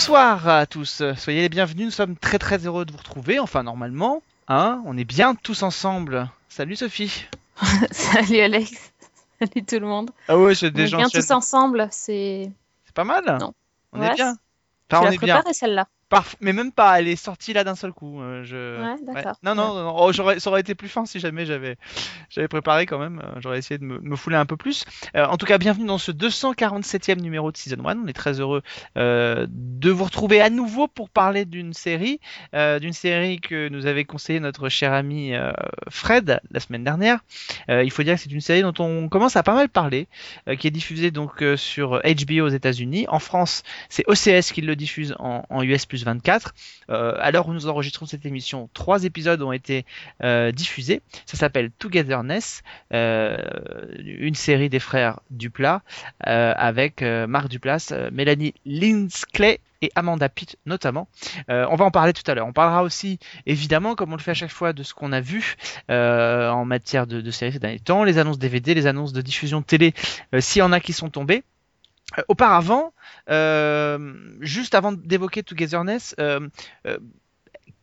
Bonsoir à tous, soyez les bienvenus, nous sommes très très heureux de vous retrouver, enfin normalement, hein, on est bien tous ensemble. Salut Sophie. Salut Alex. Salut tout le monde. Ah ouais, c'est On est bien tous ensemble, c'est. C'est pas mal. Non. On Ouais, est bien. Enfin, on est bien. celle-là. Parf- Mais même pas, elle est sortie là d'un seul coup. euh, je... Ouais, d'accord. Non, non, non, non. Oh, j'aurais- ça aurait été plus fin si jamais j'avais j'avais préparé quand même. euh, J'aurais essayé de me, me fouler un peu plus. Euh, en tout cas, bienvenue dans ce 247e numéro de Season 1. On est très heureux euh, de vous retrouver à nouveau pour parler d'une série. d'une série que nous avait conseillé notre cher ami Fred la semaine dernière. Il faut dire que c'est une série dont on commence à pas mal parler, qui est diffusée donc sur HBO aux États-Unis. En France, c'est OCS qui le diffuse en, en US plus 24. Euh, à l'heure où nous enregistrons cette émission, trois épisodes ont été euh, diffusés. Ça s'appelle Togetherness, euh, une série des frères Duplat, avec Marc Duplass, euh, Mélanie Linsclay et Amanda Pitt notamment. On va en parler tout à l'heure. On parlera aussi, évidemment, comme on le fait à chaque fois, de ce qu'on a vu en matière de, séries ces derniers temps, les annonces DVD, les annonces de diffusion de télé, s'il y en a qui sont tombées. Euh, auparavant, euh, juste avant d'évoquer Togetherness, euh,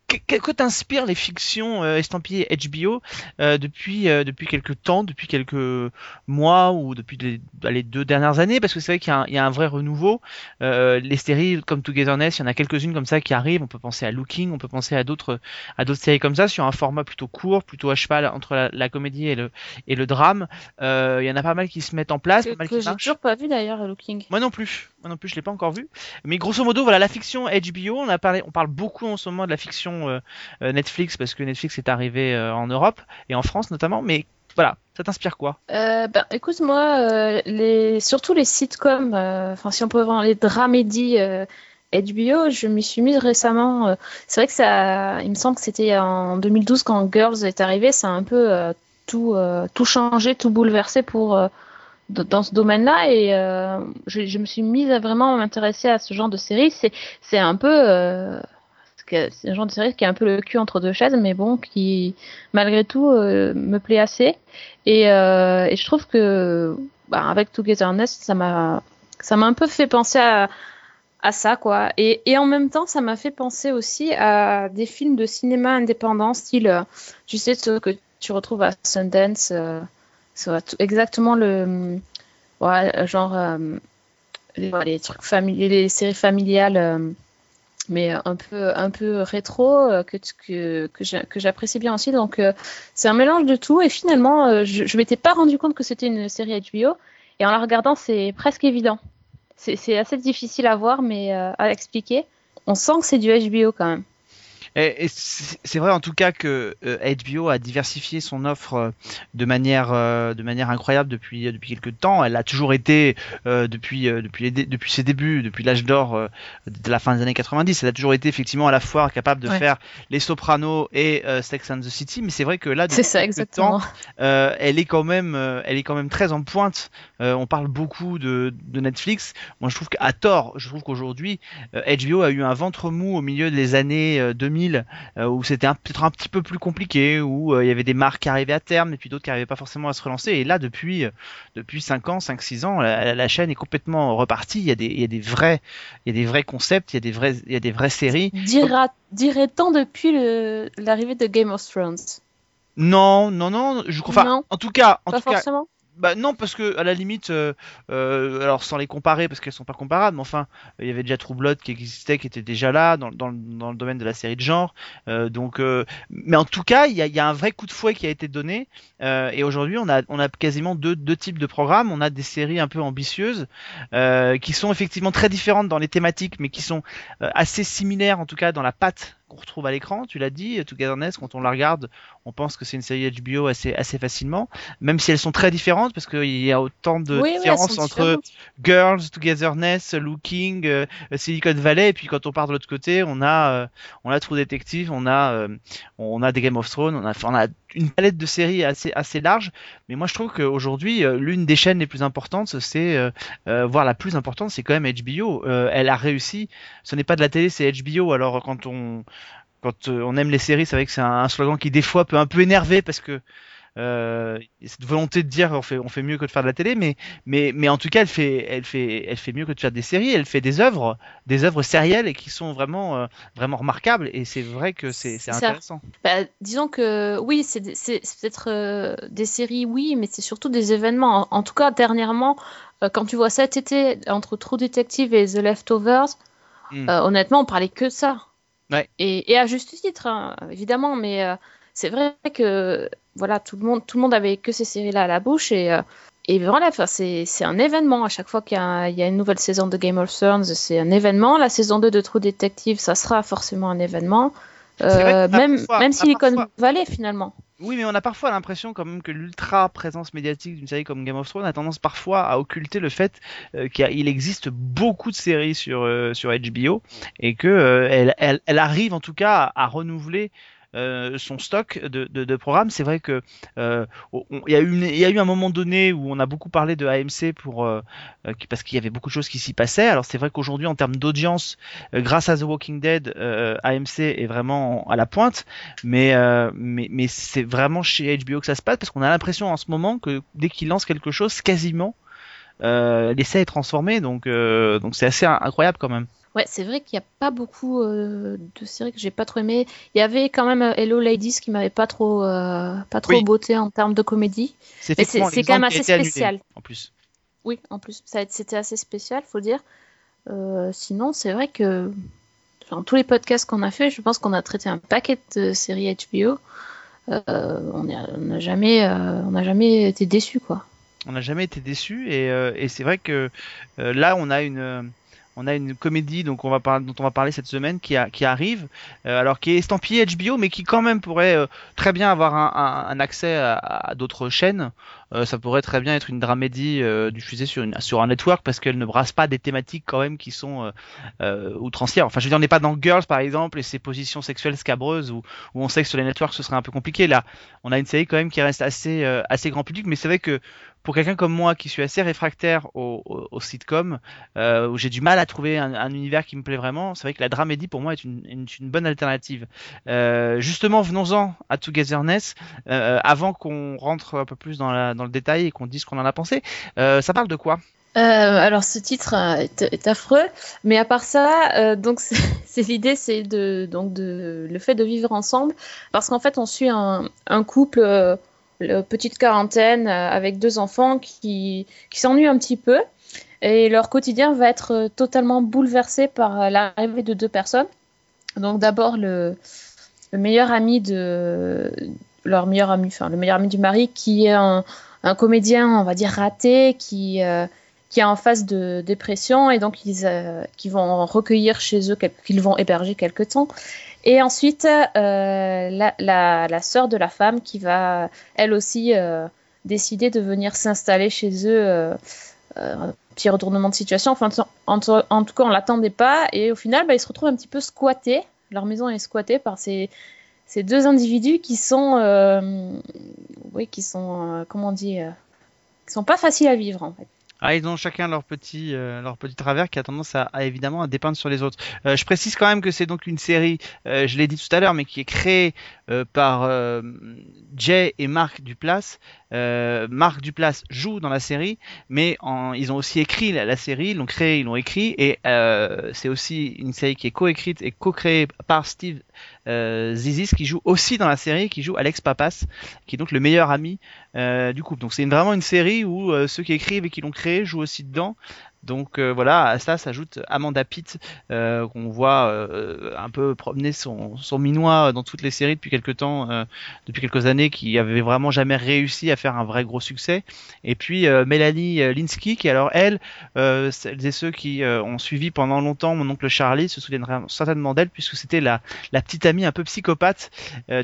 que, que- t'inspirent les fictions euh, estampillées HBO euh, depuis euh, depuis quelques temps, depuis quelques mois ou depuis les, les deux dernières années? Parce que c'est vrai qu'il y, a un- il y a un vrai renouveau. Euh, les séries comme Togetherness, il y en a quelques-unes comme ça qui arrivent. On peut penser à Looking, on peut penser à d'autres à d'autres séries comme ça sur un format plutôt court, plutôt à cheval entre la, la comédie et le et le drame. Euh, il y en a pas mal qui se mettent en place, Que, pas mal que j'ai toujours pas vu d'ailleurs, Looking. Moi non plus. Non plus, je l'ai pas encore vu. Mais grosso modo, voilà, la fiction HBO, on a parlé, on parle beaucoup en ce moment de la fiction euh, euh, Netflix parce que Netflix est arrivé euh, en Europe et en France notamment. Mais voilà, ça t'inspire quoi? Ben, écoute, moi, euh, les... surtout les sitcoms, enfin, si on peut voir les dramédies HBO, je m'y suis mise récemment. c'est vrai que ça, il me semble que c'était en 2012 quand Girls est arrivé, ça a un peu tout, tout changé, tout bouleversé pour, dans ce domaine-là. Et euh, je, me suis mise à vraiment m'intéresser à ce genre de série. C'est, c'est un peu. euh, c'est un genre de série qui est un peu le cul entre deux chaises, mais bon, qui malgré tout euh, me plaît assez. Et, euh, et je trouve que bah, avec Togetherness, ça m'a ça m'a un peu fait penser à, ça, quoi. Et, et en même temps, ça m'a fait penser aussi à des films de cinéma indépendant, style, tu sais, ceux que tu retrouves à Sundance, exactement le. Ouais, genre. euh, les, trucs familiers, les séries familiales. euh, mais un peu un peu rétro euh, que que que j'a- que j'apprécie bien aussi donc euh, c'est un mélange de tout et finalement euh, je je m'étais pas rendu compte que c'était une série HBO et en la regardant c'est presque évident c'est assez difficile à voir mais à expliquer on sent que c'est du HBO quand même Et, et c'est vrai en tout cas que euh, HBO a diversifié son offre euh, de manière euh, de manière incroyable depuis depuis quelques temps. Elle a toujours été euh, depuis euh, depuis les depuis ses débuts, depuis l'âge d'or euh, de la fin des années 90. Elle a toujours été effectivement à la fois capable de Ouais. faire Les Sopranos et euh, Sex and the City. Mais c'est vrai que là, depuis ça exactement temps, euh, elle est quand même euh, elle est quand même très en pointe. Euh, on parle beaucoup de, de Netflix. Moi, je trouve qu'à tort, je trouve qu'aujourd'hui euh, HBO a eu un ventre mou au milieu des années euh, 2000 euh, où c'était peut-être un petit peu plus compliqué, où euh, il y avait des marques qui arrivaient à terme et puis d'autres qui n'arrivaient pas forcément à se relancer. Et là, depuis euh, depuis 5 ans, 5-6 ans, la, la chaîne est complètement repartie. Il y a des il y a des vrais il y a des vrais concepts, il y a des vrais il y a des vraies séries. Dira, dirait-on depuis l'arrivée de Game of Thrones? Non, non, non. Je crois. Enfin, Non. en tout cas, en pas tout cas, forcément? Bah non, parce que à la limite, euh, euh, alors sans les comparer, parce qu'elles sont pas comparables, mais enfin, il y avait déjà True qui existait, qui était déjà là dans, le domaine de la série de genre. Euh, donc, mais en tout cas, il y a, un vrai coup de fouet qui a été donné. et aujourd'hui, on a, on a quasiment deux, deux types de programmes. On a des séries un peu ambitieuses, qui sont effectivement très différentes dans les thématiques, mais qui sont assez similaires, en tout cas dans la patte qu'on retrouve à l'écran. Tu l'as dit, Togetherness, quand on la regarde, on pense que c'est une série HBO assez, assez facilement, même si elles sont très différentes, parce qu'il y a autant de oui, différences entre. Girls, Togetherness, Looking, euh, Silicon Valley, et puis quand on part de l'autre côté, on a, euh, on a True Detective, on a, euh, on a des Game of Thrones, on a, on a une palette de séries assez, assez large. Mais moi, je trouve qu'aujourd'hui, euh, l'une des chaînes les plus importantes, c'est, voire la plus importante, c'est quand même HBO. Elle a réussi. Ce n'est pas de la télé, c'est HBO. Alors quand on quand euh, on aime les séries, c'est vrai que c'est un, slogan qui des fois peut un peu énerver parce que euh, cette volonté de dire on fait on fait mieux que de faire de la télé, mais mais mais en tout cas elle fait elle fait elle fait mieux que de faire des séries. Elle fait des œuvres, des œuvres sérielles et qui sont vraiment euh, vraiment remarquables. Et c'est vrai que c'est intéressant. Bah, disons que oui, c'est peut-être euh, des séries, oui, mais c'est surtout des événements. En, en tout cas, dernièrement, quand tu vois cet été entre True Detective et The Leftovers, Mm. euh, honnêtement, on parlait que de ça. Et, à juste titre, hein, évidemment, mais euh, c'est vrai que voilà, tout le monde, tout le monde avait que ces séries-là à la bouche et euh, et voilà, c'est c'est un événement à chaque fois qu'il y, a y a une nouvelle saison de Game of Thrones, c'est un événement. La saison 2 de True Detective, ça sera forcément un événement. Euh, même, parfois- même Silicon parfois- Valley finalement. Oui, mais on a parfois l'impression quand même que l'ultra présence médiatique d'une série comme Game of Thrones a tendance parfois à occulter le fait euh, qu'il existe beaucoup de séries sur euh, sur HBO et que elle, elle, elle arrive en tout cas à, à renouveler euh, son stock de, programmes. C'est vrai que euh, il y a eu un moment donné où on a beaucoup parlé de AMC pour euh, parce qu'il y avait beaucoup de choses qui s'y passaient. Alors c'est vrai qu'aujourd'hui en termes d'audience, grâce à The Walking Dead, AMC est vraiment à la pointe mais c'est vraiment chez HBO que ça se passe parce qu'on a l'impression en ce moment que dès qu'ils lancent quelque chose quasiment euh, l'essai est transformé donc c'est assez in- incroyable quand même Ouais, c'est vrai qu'il n'y a pas beaucoup euh, de séries que j'ai pas trop aimées. Il y avait quand même euh, Hello Ladies qui m'avait pas trop pas trop Oui. beauté en termes de comédie. c'est quand même a assez annulé, spécial. en plus Oui, en plus, a- c'était assez spécial, faut dire. Euh, sinon, c'est vrai que dans tous les podcasts qu'on a fait, je pense qu'on a traité un paquet de séries HBO. Euh, on n'a jamais, euh, on n'a jamais été déçus, quoi. on n'a jamais été déçu et, euh, et c'est vrai que euh, là on a une euh, on a une comédie dont on va parler cette semaine qui, arrive euh, alors qui est estampillée HBO mais qui quand même pourrait euh, très bien avoir un, accès à d'autres chaînes Euh, ça pourrait très bien être une dramédie euh, diffusée sur, un network parce qu'elle ne brasse pas des thématiques quand même qui sont euh, outrancières enfin je veux dire on n'est pas dans Girls par exemple et ses positions sexuelles scabreuses où, on sait que sur les networks ce serait un peu compliqué là on a une série quand même qui reste assez assez grand public mais c'est vrai que pour quelqu'un comme moi qui suis assez réfractaire au, au, où j'ai du mal à trouver un, un univers qui me plaît vraiment, c'est vrai que la dramédie pour moi est une, bonne alternative. Justement, venons-en à Togetherness, avant qu'on rentre un peu plus dans, la, dans le détail et qu'on dise ce qu'on en a pensé. Euh, ça parle de quoi? Euh, alors ce titre est, affreux, mais à part ça, euh, donc c'est l'idée, c'est de donc de le fait de vivre ensemble, parce qu'en fait on suit un, couple le- petite quarantaine avec deux enfants qui qui s'ennuient un petit peu et leur quotidien va être totalement bouleversé par l'arrivée de deux personnes. Donc d'abord le meilleur ami de leur meilleur ami, enfin le meilleur ami du mari qui est un, un comédien, on va dire raté, qui euh, qui est en phase de dépression et donc ils euh, qui vont recueillir chez eux, qu'ils vont héberger quelque temps. Et ensuite, euh, la, la, sœur de la femme qui va, elle aussi, décider de venir s'installer chez eux. petit retournement de situation. Enfin, en, en- en tout cas, on l'attendait pas. Et au final, bah, ils se retrouvent un petit peu squattés. Leur maison est squattée par ces, ces deux individus qui sont, euh, oui, qui sont, euh, comment on dit, euh, qui sont pas faciles à vivre en fait. Ah, ils ont chacun leur petit, euh, leur petit travers qui a tendance à, évidemment à dépeindre sur les autres. Euh, je précise quand même que c'est donc une série, euh, je l'ai dit tout à l'heure, mais qui est créée euh, par euh, Jay et Marc Duplass. Euh, Marc Duplass joue dans la série, mais en, ils ont aussi écrit la, série, ils l'ont créée, ils l'ont écrit, et c'est aussi une série qui est co-écrite et co-créée par Steve Zizis qui joue aussi dans la série, qui joue Alex Papas, qui est donc le meilleur ami du couple. Donc c'est vraiment une série où ceux qui écrivent et qui l'ont créée jouent aussi dedans. Donc euh, voilà, à ça s'ajoute Amanda Pitt, euh, qu'on voit euh, un peu promener son, minois dans toutes les séries depuis quelques temps, depuis quelques années, qui avait vraiment jamais réussi à faire un vrai gros succès. Et puis Mélanie Linsky, qui alors elle, celles et ceux qui ont suivi pendant longtemps mon oncle Charlie se souviendraient certainement d'elle, puisque c'était la, petite amie un peu psychopathe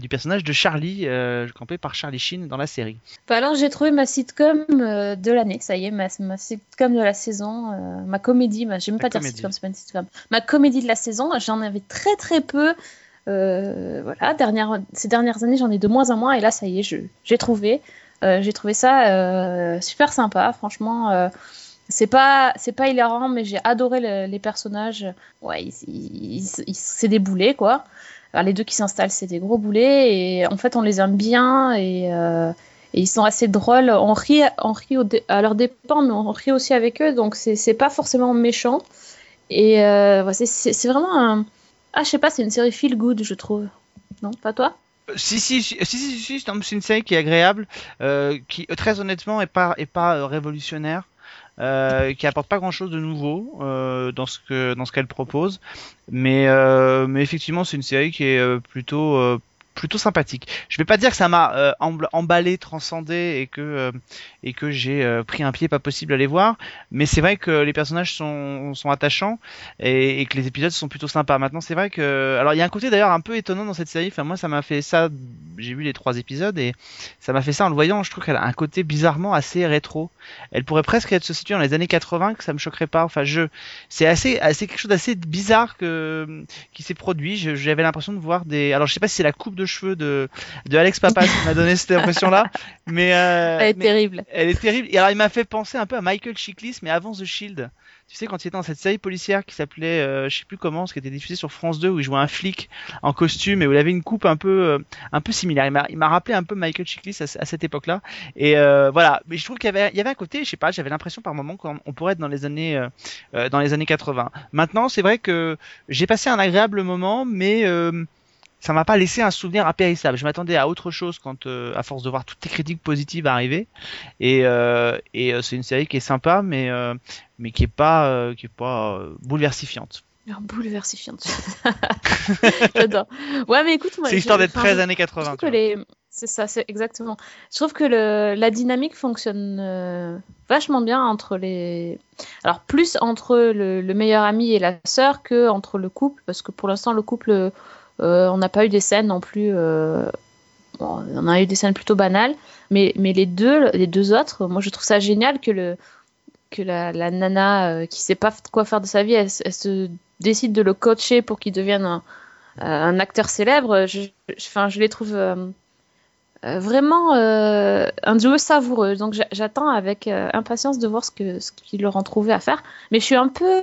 du personnage de Charlie, campé par Charlie Sheen dans la série. Bah alors j'ai trouvé ma sitcom de l'année, ça y est, ma sitcom de la saison, euh, ma comédie, j'aime pas dire sitcom, c'est pas une sitcom, ma comédie de la saison, j'en avais très très peu. Euh, voilà, ces dernières années, j'en ai de moins en moins, et là, ça y est, j'ai trouvé. Euh, j'ai trouvé ça super sympa, franchement. C'est pas, hilarant, mais j'ai adoré les personnages. Ouais, ils, c'est des boulets, quoi. Les deux qui s'installent, c'est des gros boulets. Et en fait, on les aime bien. Et, ils sont assez drôles. On rit, on rit à leur dépens, mais on rit aussi avec eux. Donc, c'est pas forcément méchant. Et euh, c'est vraiment un. Ah, je sais pas, c'est une série feel good, je trouve. Non, pas toi? Euh, si si si si, si, si c'est une série qui est agréable, euh, qui euh, très honnêtement est pas révolutionnaire, qui apporte pas grand chose de nouveau dans ce qu'elle propose, mais effectivement c'est une série qui est plutôt plutôt sympathique. Je vais pas dire que ça m'a euh, emballé, transcendé et que euh, et que j'ai euh, pris un pied pas possible à les voir, mais c'est vrai que les personnages sont, attachants et, que les épisodes sont plutôt sympas. Maintenant, c'est vrai que alors il y a un côté d'ailleurs un peu étonnant dans cette série. Enfin moi ça m'a fait ça, j'ai vu les trois épisodes et ça m'a fait ça en le voyant. Je trouve qu'elle a un côté bizarrement assez rétro. Elle pourrait presque être se situer dans les années 80 que ça me choquerait pas. Enfin je c'est assez assez quelque chose d'assez bizarre que qui s'est produit. J'avais l'impression de voir des alors je sais pas si c'est la coupe de de cheveux de, de Alex Papas qui m'a donné cette impression-là. Mais, euh, elle est terrible. Elle est terrible. Il m'a fait penser un peu à Michael Chiklis, mais avant The Shield. Tu sais, quand il était dans cette série policière qui s'appelait, euh, je sais plus comment, ce qui était diffusé sur France 2, où il jouait un flic en costume et où il avait une coupe un peu, euh, un peu similaire. Il m'a rappelé un peu Michael Chiklis à, cette époque-là. Et voilà. Mais je trouve qu'il y avait, il y avait un côté, je sais pas, j'avais l'impression par moment qu'on pourrait être dans les années, dans les années 80. Maintenant, c'est vrai que j'ai passé un agréable moment, mais ça m'a pas laissé un souvenir impérissable. Je m'attendais à autre chose quand, euh, à force de voir toutes les critiques positives arriver. Et, euh, euh, c'est une série qui est sympa, mais qui est pas qui est pas bouleversifiante. Ah, bouleversifiante. J'adore. Ouais, mais écoute, moi. C'est histoire d'être 13 années 80. C'est ça, c'est exactement. Je trouve que la dynamique fonctionne vachement bien entre les. Alors, plus entre le, le meilleur ami et la sœur que entre le couple, parce que pour l'instant, le couple euh, on n'a pas eu des scènes non plus. Euh, on a eu des scènes plutôt banales, mais, mais les, deux, les deux autres, moi je trouve ça génial que, le, que la, nana euh, qui sait pas quoi faire de sa vie, elle, se décide de le coacher pour qu'il devienne un, euh, acteur célèbre. Je, enfin, je les trouve vraiment un duo savoureux. Donc j'attends avec impatience de voir ce qu'ils ce leur ont trouvé à faire. Mais je suis un peu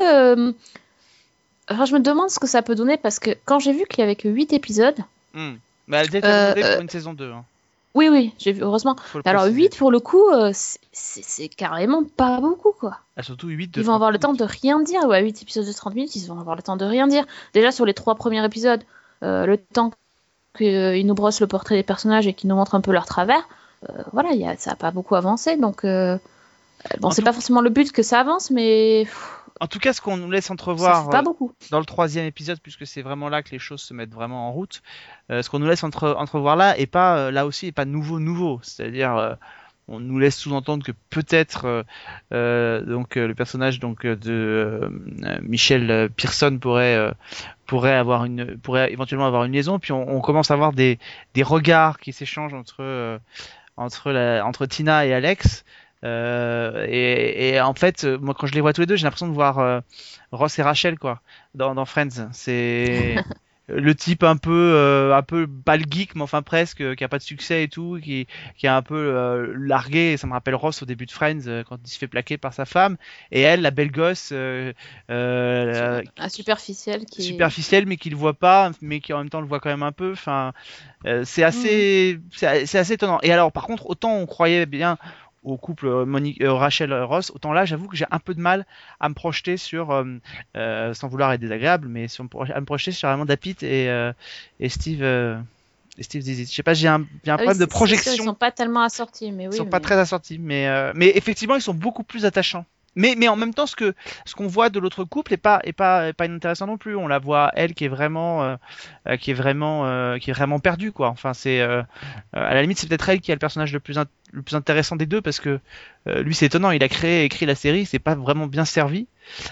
Enfin, je me demande ce que ça peut donner parce que quand j'ai vu qu'il y avait que 8 épisodes. Mmh. Mais elle était euh, pour une saison 2. Hein. Oui, oui, j'ai vu, heureusement. Alors, 8 pour le coup, euh, c'est carrément pas beaucoup quoi. Ah, surtout 8 Ils vont avoir le temps de rien dire. Ouais, 8 épisodes de 30 minutes, ils vont avoir le temps de rien dire. Déjà sur les 3 premiers épisodes, euh, le temps qu'ils nous brossent le portrait des personnages et qu'ils nous montrent un peu leur travers, voilà, y a, ça n'a pas beaucoup avancé donc. Bon, c'est pas forcément le but que ça avance, mais en tout cas, ce qu'on nous laisse entrevoir euh, dans le troisième épisode, puisque c'est vraiment là que les choses se mettent vraiment en route, euh, ce qu'on nous laisse entre, entrevoir là et pas euh, là aussi et pas nouveau nouveau. C'est-à-dire, on nous laisse sous-entendre que peut-être donc le personnage donc de Michel Pearson pourrait pourrait avoir une pourrait éventuellement avoir une liaison. Puis on, commence à avoir des, des regards qui s'échangent entre entre, entre Tina et Alex euh, et, en fait, euh, moi, quand je les vois tous les deux, j'ai l'impression de voir euh, Ross et Rachel quoi, dans, Friends. C'est le type un peu, euh, un peu bal geek, mais enfin presque, qui a pas de succès et tout, qui, qui est un peu largué. Ça me rappelle Ross au début de Friends quand il se fait plaquer par sa femme. Et elle, la belle gosse, la, un superficiel, qui superficiel, mais qui le voit pas, mais qui en même temps le voit quand même un peu. Enfin, c'est assez, mm. c'est assez étonnant. Et alors, par contre, autant on croyait bien au couple euh, Monique, euh, Rachel Ross, autant là, j'avoue que j'ai un peu de mal à me projeter sur, euh, sans vouloir être désagréable, mais sur, à me projeter sur Amanda Pitt et, et Steve. Et Steve Zizit. Je sais pas, j'ai un, j'ai un ah problème de projection. Ils sont pas tellement assortis, mais oui. Ils sont pas très assortis, mais, mais effectivement, ils sont beaucoup plus attachants mais, mais en même temps, ce que ce qu'on voit de l'autre couple est pas est pas pas inintéressant non plus. On la voit elle qui est vraiment euh, euh, vraiment euh, vraiment perdue quoi. Enfin à la limite c'est peut-être elle qui a le personnage le plus le plus intéressant des deux parce que lui c'est étonnant. Il a créé écrit la série, c'est pas vraiment bien servi.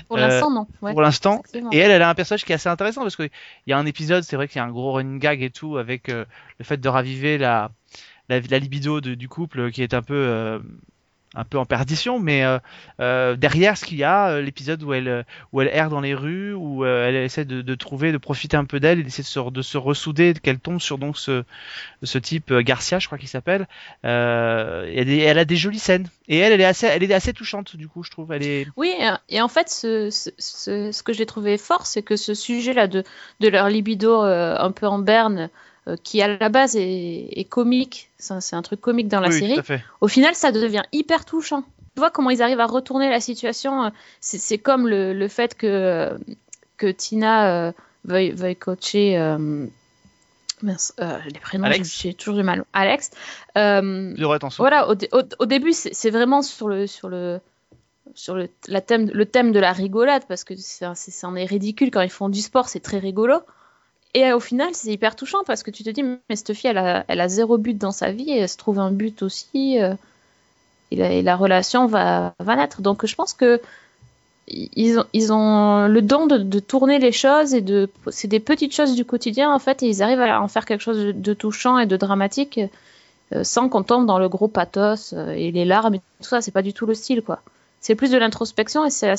Pour l'instant non. Pour l'instant. Et elle elle a un personnage qui est assez intéressant parce que il y a un épisode c'est vrai qu'il y a un gros running gag et tout avec le fait de raviver la la, libido du couple qui est un peu un peu en perdition, mais euh, euh, derrière ce qu'il y a, euh, l'épisode où elle, où elle erre dans les rues, où elle essaie de, trouver, de profiter un peu d'elle, et d'essayer de se, de se ressouder, qu'elle tombe sur donc ce, ce type Garcia, je crois qu'il s'appelle. Elle a des jolies scènes, et elle, elle est assez, elle est assez touchante du coup, je trouve. Elle est, Oui, et- en fait, ce, ce, ce- ce que j'ai trouvé fort, c'est que ce sujet-là de, de leur libido un peu en berne, qui à la base est, est comique, c'est un truc comique dans la oui, série, au final, ça devient hyper touchant. Tu vois comment ils arrivent à retourner la situation. euh, C'est comme le, le fait que, euh, que Tina euh, veuille, veuille coacher. euh, mince, euh, les prénoms, j'ai toujours du mal. Alex. Euh, voilà, au, au- au début, c'est vraiment sur le sur le sur le, la thème, le thème de la rigolade parce que c'est c'en est ridicule quand ils font du sport, c'est très rigolo. Et euh, au final, c'est hyper touchant parce que tu te dis, mais cette fille, elle a, zéro but dans sa vie et elle se trouve un but aussi. euh, et, la, relation va, naître. Donc je pense que ils ont, le don de, tourner les choses et de c'est des petites choses du quotidien en fait et ils arrivent à en faire quelque chose de, touchant et de dramatique euh, sans qu'on tombe dans le gros pathos et les larmes et tout ça c'est pas du tout le style quoi c'est plus de l'introspection et c'est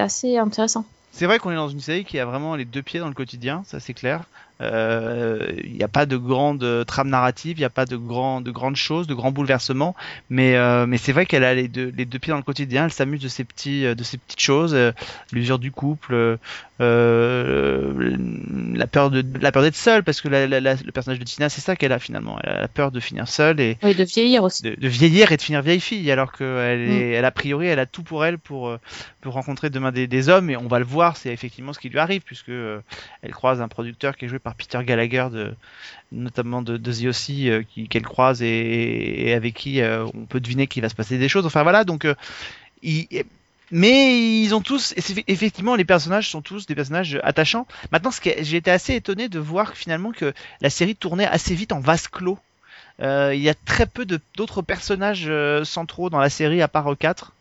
assez intéressant C'est vrai qu'on est dans une série qui a vraiment les deux pieds dans le quotidien, ça c'est clair. Euh, Il n'y a pas de grande euh, trame narrative, il n'y a pas de, grand, de grandes choses, de grands bouleversements, mais, euh, mais c'est vrai qu'elle a les deux, les deux pieds dans le quotidien, elle s'amuse de ces, petits, de ces petites choses, l'usure du couple, la peur de la peur d'être seule, parce que la, la- la- le personnage de Tina, c'est ça qu'elle a finalement, elle a la peur de finir seule et, oui de vieillir aussi de, de vieillir et de finir vieille fille alors qu'elle Mm. est, elle a priori elle a tout pour elle pour pour rencontrer demain des, des hommes et on va le voir c'est effectivement ce qui lui arrive puisque elle croise un producteur qui est joué par Peter Gallagher de notamment de, de The O.C. euh, qui qu'elle croise et, et avec qui euh, on peut deviner qu'il va se passer des choses enfin voilà donc euh, il- mais ils ont tous, effectivement, les personnages sont tous des personnages attachants. Maintenant, ce qui est- j'ai été assez étonné de voir que, finalement que la série tournait assez vite en vase clos. Euh, il y a très peu d'autres personnages euh, centraux dans la série à part 4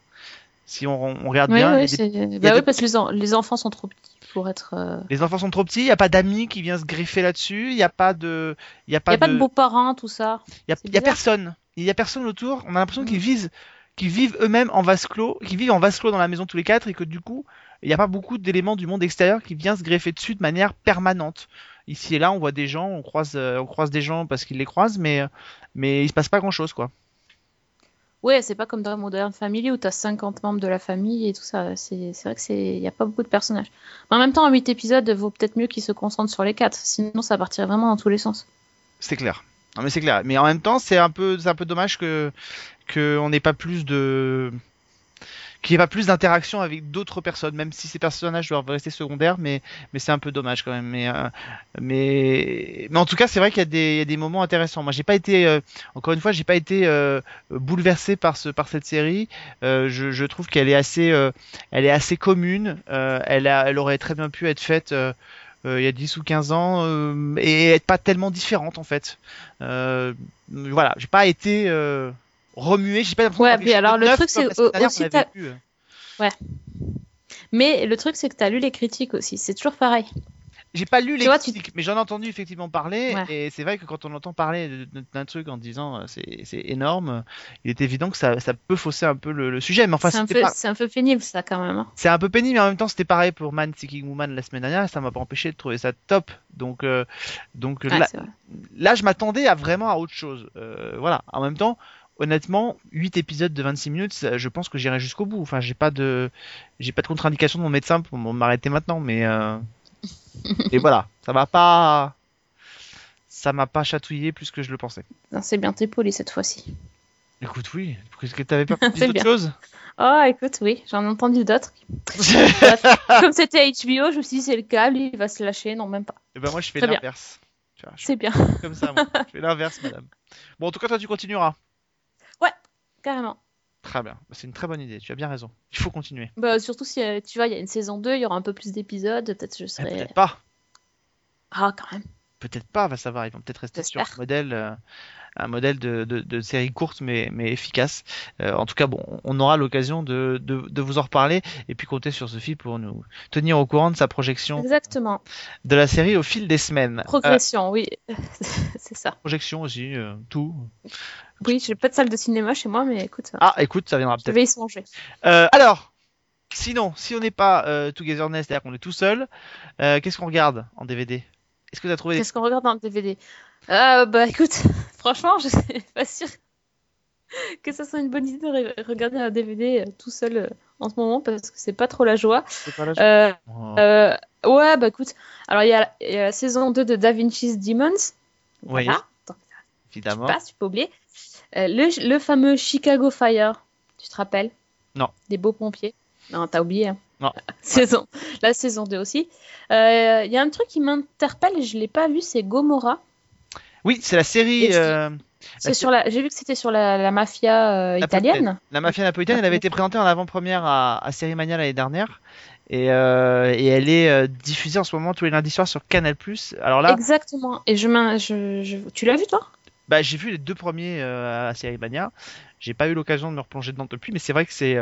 Si on, on regarde oui, bien, oui, des- bah oui, parce que les, en- les enfants sont trop petits pour être euh, les enfants sont trop petits. Il n'y a pas d'amis qui vient se greffer là-dessus. Il n'y a pas de, il y a il pas n'y a pas de, beaux-parents tout ça il y a, y personne. Il y a personne autour. On a l'impression Mm. qu'ils visent, qu'ils vivent eux-mêmes en vase clos, qu'ils vivent en vase clos dans la maison tous les quatre et que du coup, il n'y a pas beaucoup d'éléments du monde extérieur qui vient se greffer dessus de manière permanente. Ici et là, on voit des gens, on croise, euh, on croise des gens parce qu'ils les croisent, mais, euh, mais il se passe pas grand-chose, quoi. Ouais, c'est pas comme dans Modern Family où t'as 50 membres de la famille et tout ça. C'est vrai que c'est y a pas beaucoup de personnages. Mais en même temps, en 8 épisodes, vaut peut-être mieux qu'ils se concentrent sur les 4, sinon ça partirait vraiment dans tous les sens. C'est clair. Non, mais c'est clair. Mais en même temps, c'est un peu, c'est un peu dommage que, que on n'ait pas plus de, qu'il n'y ait pas plus d'interaction avec d'autres personnes, même si ces personnages doivent rester secondaires, mais, c'est un peu dommage quand même. Mais, euh, mais, en tout cas, c'est vrai qu'il y a des, moments intéressants. Moi, j'ai pas été, euh, encore une fois, j'ai pas été euh, bouleversé par ce, par cette série. Je, trouve qu'elle est assez, est assez commune. Elle aurait très bien pu être faite. il y a 10 ou 15 ans et être pas tellement différente en fait. Euh, voilà, j'ai pas été remué, j'ai pas l'impression Ouais, puis alors, le truc, c'est aussi euh. Mais le truc, c'est que t'as lu les critiques aussi. C'est toujours pareil. J'ai pas lu les Tu vois, tu- critiques, mais j'en ai entendu effectivement parler Ouais. et c'est vrai que quand on entend parler d'un truc en disant euh, c'est énorme, il est évident que ça, ça peut fausser un peu le, le sujet. Mais enfin, c'est un, un peu pénible, ça, quand même. hein. c'est un peu pénible, mais en même temps, c'était pareil pour Man Seeking Woman la semaine dernière. Ça m'a pas empêché de trouver ça top. Donc, euh, donc Ouais, là, là, je m'attendais à vraiment à autre chose. Euh, voilà. En même temps, honnêtement, 8 épisodes de 26 minutes, je pense que j'irai jusqu'au bout. Enfin, j'ai pas de, j'ai pas de contre-indication de mon médecin pour m'arrêter maintenant, mais euh... et voilà, ça va pas, ça m'a pas chatouillé plus que je le pensais. C'est bien, t'es poli cette fois-ci. Écoute, oui. Est-ce que t'avais pas C'est d'autres choses Oh, écoute, oui, j'en ai entendu d'autres. Comme c'était HBO, je me suis dit, c'est le câble, il va se lâcher. Non, même pas. Et ben moi, je fais l'inverse. C'est bien, comme ça, moi. Je fais l'inverse, madame. Bon, en tout cas, toi, tu continueras. Carrément. Très bien. C'est une très bonne idée. Tu as bien raison. Il faut continuer. Bah, surtout si, euh, tu vois, il y a une saison 2, il y aura un peu plus d'épisodes, peut-être je Eh, serai... Peut-être pas. Ah, quand même. Peut-être pas, va savoir. Ils vont peut-être rester sur un modèle. euh, un modèle de, de, de série courte mais, mais efficace. Euh, en tout cas, bon, on aura l'occasion de, de, de vous en reparler et puis compter sur Sophie pour nous tenir au courant de sa projection Exactement. de la série au fil des semaines. Euh, Progression, oui. c'est ça. projection aussi, euh, tout. Oui, j'ai pas de salle de cinéma chez moi, mais écoute, Ah, écoute, ça viendra je peut-être. vais y songer. Alors, sinon, si on n'est pas euh, Togetherness, c'est-à-dire qu'on est tout seul, qu'est-ce qu'on regarde en DVD Est-ce que tu as trouvé. Qu'est-ce qu'on regarde dans le DVD euh, Bah écoute, franchement, je suis pas sûre que ça soit une bonne idée de re- regarder un DVD euh, tout seul euh, en ce moment parce que c'est pas trop la joie. C'est pas je- Euh, Oh. euh, ouais, bah écoute, alors il y, a il y a la saison 2 de Da Vinci's Demons. Oui. Voilà, Attends, évidemment. passes, tu peux oublier. Euh, le, le fameux Chicago Fire, tu te rappelles? Non. Des beaux pompiers. Non, t'as oublié. hein. Non. saison, la saison 2 aussi. Il y a un truc qui m'interpelle et je l'ai pas vu, c'est Gomorrah. Oui, c'est la série. Euh, C'est La- sur la. J'ai vu que c'était sur la, la mafia euh, italienne. La mafia napolitaine, elle avait été présentée en avant-première à, à Série Mania l'année dernière. Et, euh, et elle est euh, diffusée en ce moment tous les lundis soirs sur Canal+. Alors là, Exactement. Et je, je, je... tu l'as vu toi? bah, j'ai vu les deux premiers euh, à Série Mania. J'ai pas eu l'occasion de me replonger dedans depuis, mais c'est vrai que c'est,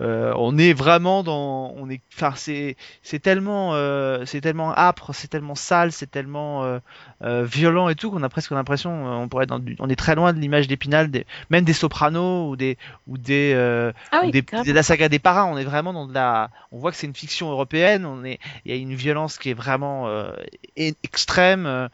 euh, on est vraiment dans, on est, enfin c'est, c'est tellement, euh, c'est tellement âpre, c'est tellement sale, c'est tellement euh, euh, violent et tout qu'on a presque l'impression, euh, on pourrait être dans du- on est très loin de l'image d'Épinal, des, même des Sopranos ou des, ou des, euh, Ah ou oui, des- grave. de la saga des parrains. On est vraiment dans de la, on voit que c'est une fiction européenne. On est, il y a une violence qui est vraiment extrême.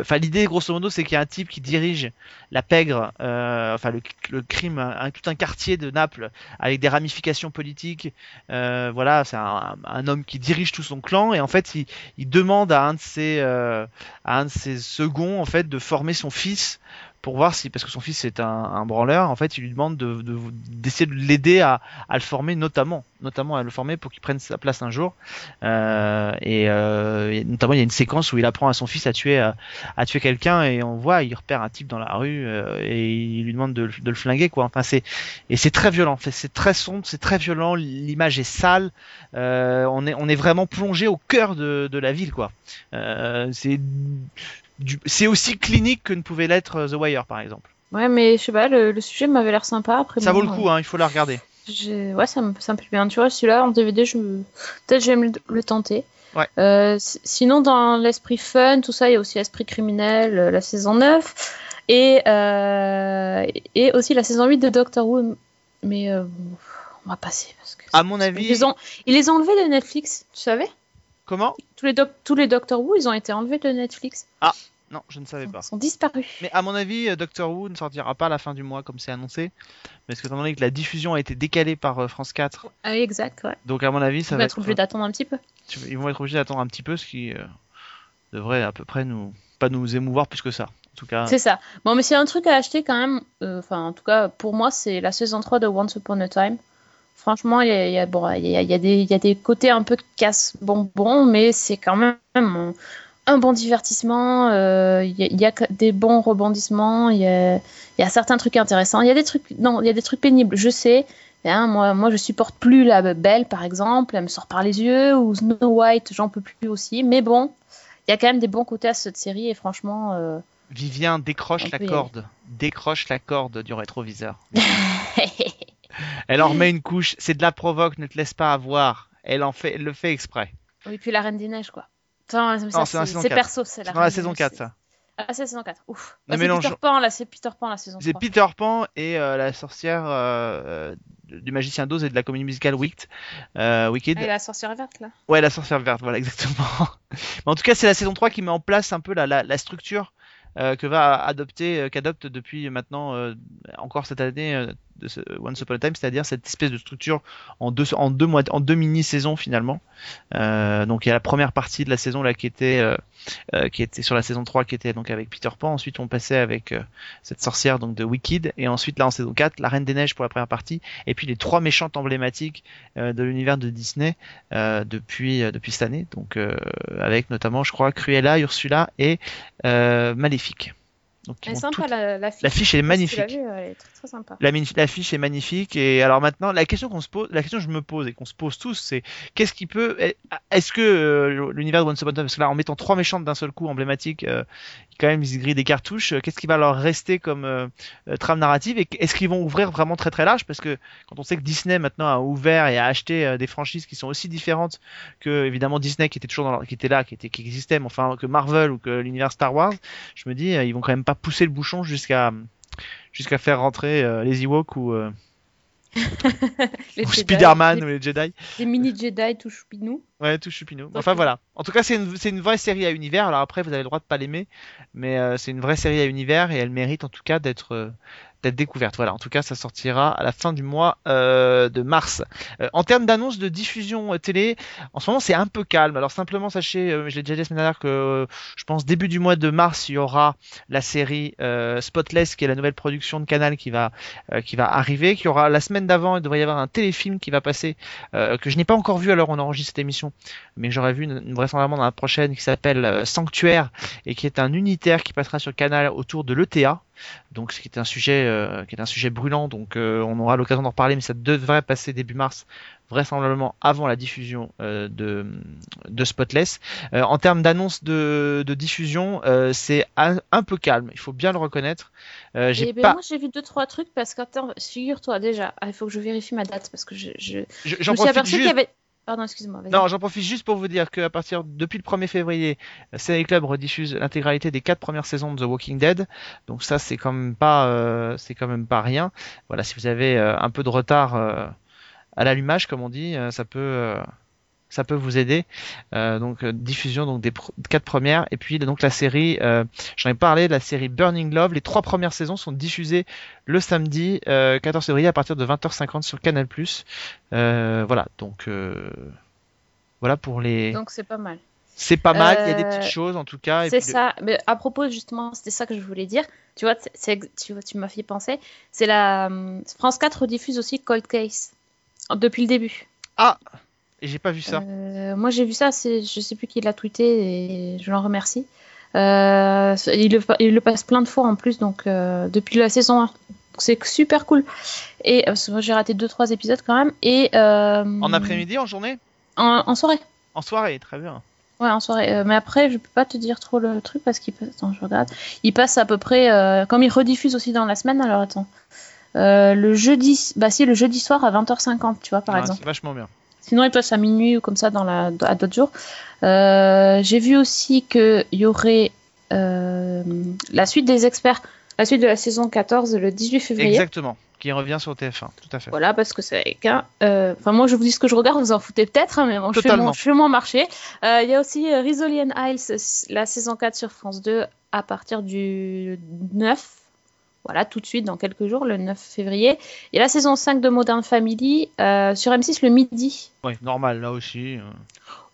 Enfin, l'idée, grosso modo, c'est qu'il y a un type qui dirige la pègre, euh, enfin le, le crime, un, tout un quartier de Naples avec des ramifications politiques. Euh, voilà, c'est un, un homme qui dirige tout son clan et en fait, il, il demande à un de ses, euh, à un de ses seconds en fait de former son fils pour voir si, parce que son fils est un, branleur, en fait, il lui demande de, de- d'essayer de l'aider à, le former, notamment, notamment à le former pour qu'il prenne sa place un jour. Euh, et, euh, notamment, il y a une séquence où il apprend à son fils à tuer, à, tuer quelqu'un et on voit, il repère un type dans la rue euh, et il lui demande de, le- flinguer, quoi. Enfin, c'est et c'est très violent. C'est très sombre, c'est très violent. L'image est sale. Euh, on est on est vraiment plongé au cœur de, de la ville, quoi. Euh, c'est du- c'est aussi clinique que ne pouvait l'être euh, The Wire, par exemple. Ouais, mais je sais pas, le, le sujet m'avait l'air sympa. Après, Ça bon, vaut le coup, hein, il faut la regarder. euh, Ouais, ça me, ça me plaît bien. Tu vois, celui-là en DVD, je... peut-être j'aime le, le tenter. Ouais. Euh, si- sinon, dans l'esprit fun, tout ça, il y a aussi l'esprit criminel, la saison 9. Et, euh, et aussi la saison 8 de Doctor Who. Mais euh, on va passer. Parce que À mon Ils avis, les ont, ils les ont enlevés de Netflix, tu savais? Comment tous les, doc- tous les Doctor Who, ils ont été enlevés de Netflix. Non, je ne savais pas. Ils sont disparus. Mais à mon avis, euh, Doctor Who ne sortira pas à la fin du mois comme c'est annoncé, parce que étant donné que la diffusion a été décalée par euh, France 4, Ah oui, exact, ouais. donc à mon avis, ça On va va être, obligé d'attendre un petit peu. ils vont être obligés d'attendre un petit peu, ce qui euh, devrait à peu près nous pas nous émouvoir plus que ça. En tout cas, C'est ça. Bon, mais c'est un truc à acheter quand même. euh, Enfin, en tout cas, pour moi, c'est la saison 3 de Once Upon a Time. Franchement, il y a, y a- bon, y a- il y a des- il y a des côtés un peu casse-bonbon, mais c'est quand même un, un bon divertissement. euh, Il y, a- y des bons rebondissements. Il y a, certains trucs intéressants. Il y a des trucs, non, il y a des trucs pénibles. Je sais. Hein, moi, moi, je supporte plus la Belle, par exemple. Elle me sort par les yeux. Ou Snow White, j'en peux plus aussi. Mais bon, il y a quand même des bons côtés à cette série. Et franchement, euh, Vivien décroche la corde, décroche la corde du rétroviseur. Elle en remet une couche, c'est de la provoque, ne te laisse pas avoir. Elle en fait, elle le fait exprès. Oui, puis la Reine des Neiges, quoi. Attends, c'est dans la c'est saison c'est 4. perso, c'est la la saison Neiges, 4 c'est- ça. Ah, c'est la saison 4. Ouf. Peter Pan, là, c'est Peter Pan, la saison C'est 3. Peter Pan et euh, la sorcière euh, euh, du magicien d'Oz et de la comédie musicale Wicked. Euh, Wicked. Ah, et la sorcière verte, là. Ouais, la sorcière verte, voilà, exactement. Mais en tout cas, c'est la saison 3 qui met en place un peu la, la, la structure que va adopter, qu'adopte depuis maintenant, encore cette année, de ce Once Upon a Time, c'est-à-dire cette espèce de structure en deux, en deux, mois, en deux mini-saisons finalement. Euh, donc il y a la première partie de la saison là qui était, euh, euh, qui était sur la saison 3 qui était donc avec Peter Pan. Ensuite on passait avec euh, cette sorcière donc de Wicked et ensuite là en saison 4 la Reine des Neiges pour la première partie et puis les trois méchantes emblématiques euh, de l'univers de Disney euh, depuis depuis cette année. Donc avec notamment je crois Cruella, Ursula et Maléfique. Donc, Elle est sympa la, la fiche. Est magnifique. vue, elle est très très sympa. La l'affiche est magnifique et alors maintenant la question qu'on se pose, la question que je me pose et qu'on se pose tous, c'est qu'est-ce qui peut, est-ce que euh, l'univers de Once Upon a Time, parce que là en mettant trois méchants d'un seul coup emblématiques, euh, quand même ils grillent des cartouches, euh, qu'est-ce qui va leur rester comme trame narrative et est-ce qu'ils vont ouvrir vraiment très très large? Parce que quand on sait que Disney maintenant a ouvert et a acheté des franchises qui sont aussi différentes que évidemment Disney qui était toujours dans leur- qui était là, qui était qui existait, mais enfin que Marvel ou que l'univers Star Wars, je me dis ils vont quand même pas pousser le bouchon jusqu'à jusqu'à faire rentrer euh, les Ewoks ou, euh, Les ou Spider-Man les- ou les Jedi. Des mini Jedi tout choupinou. Ouais, tout choupinou. Enfin euh, voilà. En tout cas, c'est une, vraie série à univers. Alors après, vous avez le droit de pas l'aimer, mais euh, c'est une vraie série à univers et elle mérite en tout cas d'être d'être découverte. Voilà. En tout cas, ça sortira à la fin du mois euh, de mars. Euh, en termes d'annonces de diffusion euh, télé, en ce moment, c'est un peu calme. Alors simplement, sachez, je l'ai déjà dit la semaine dernière que je pense début du mois de mars, il y aura la série Spotless, qui est la nouvelle production de Canal qui va qui va arriver. Qu'il y aura la semaine d'avant, il devrait y avoir un téléfilm qui va passer que je n'ai pas encore vu alors on enregistre cette émission, mais j'aurais vu une- une vraisemblablement dans la prochaine qui s'appelle Sanctuaire et qui est un unitaire qui passera sur Canal autour de l'ETA. Donc ce qui est un sujet euh, qui est un sujet brûlant, donc euh, on aura l'occasion d'en reparler, mais ça devrait passer début mars, vraisemblablement avant la diffusion euh, de, de Spotless. En termes d'annonce de, de diffusion, c'est un, un peu calme, il faut bien le reconnaître. J'ai Et ben, pas, moi j'ai vu deux trois trucs parce qu'attends, figure-toi déjà, ah, il faut que je vérifie ma date parce que je, je, je- je j'en me suis aperçu qu'il y avait. Non, j'en profite juste pour vous dire qu'à partir depuis le 1er février, Série Club rediffuse l'intégralité des quatre premières saisons de The Walking Dead. Donc ça, c'est quand même pas, euh, c'est quand pas rien. Voilà, si vous avez euh, un peu de retard euh, à l'allumage, comme on dit, ça peut, ça peut vous aider. Euh, donc euh, diffusion donc des pr- quatre premières et puis donc la série, euh, j'en ai parlé, la série Burning Love. Les trois premières saisons sont diffusées le samedi euh, 14 février à partir de 20h50 sur Canal+. Voilà, donc voilà pour les. Donc c'est pas mal. C'est pas mal, il y a des petites choses en tout cas. C'est le- ça. Mais à propos, justement, c'était ça que je voulais dire. Tu vois, tu, vois, tu m'as fait penser. C'est la hum, France 4 diffuse aussi Cold Case depuis le début. Et j'ai pas vu ça. Euh, moi, j'ai vu ça. C'est, je sais plus qui l'a tweeté et je l'en remercie. Euh, il, le, il le passe plein de fois en plus, donc euh, depuis la saison 1. Donc, C'est super cool. Et moi, j'ai raté deux trois épisodes quand même. Et En après-midi, en journée? En, en soirée. En soirée, très bien. Ouais, en soirée. Mais après, je peux pas te dire trop le truc parce qu'il passe. Attends, je regarde. Il passe à peu près. Comme il rediffuse aussi dans la semaine, alors attends. Le jeudi. Bah, si, le jeudi soir à 20h50, tu vois, par Ah, exemple. c'est vachement bien. Sinon, il passe à minuit ou comme ça dans la... à d'autres jours. Euh, J'ai vu aussi qu'il y aurait euh, la suite des experts. La suite de la saison 14 le 18 février. Exactement. Qui revient sur TF1, tout à fait. Voilà, parce que c'est avec un. euh, Enfin, moi, je vous dis ce que je regarde, vous en foutez peut-être, hein, mais bon, je fais, mon, je fais mon marché. Il y a aussi Rizzoli and Isles, la saison 4 sur France 2, à partir du 9. Voilà, tout de suite, dans quelques jours, le 9 février. Et la saison 5 de Modern Family euh, sur M6 le midi. Ouais, normal, là aussi. euh.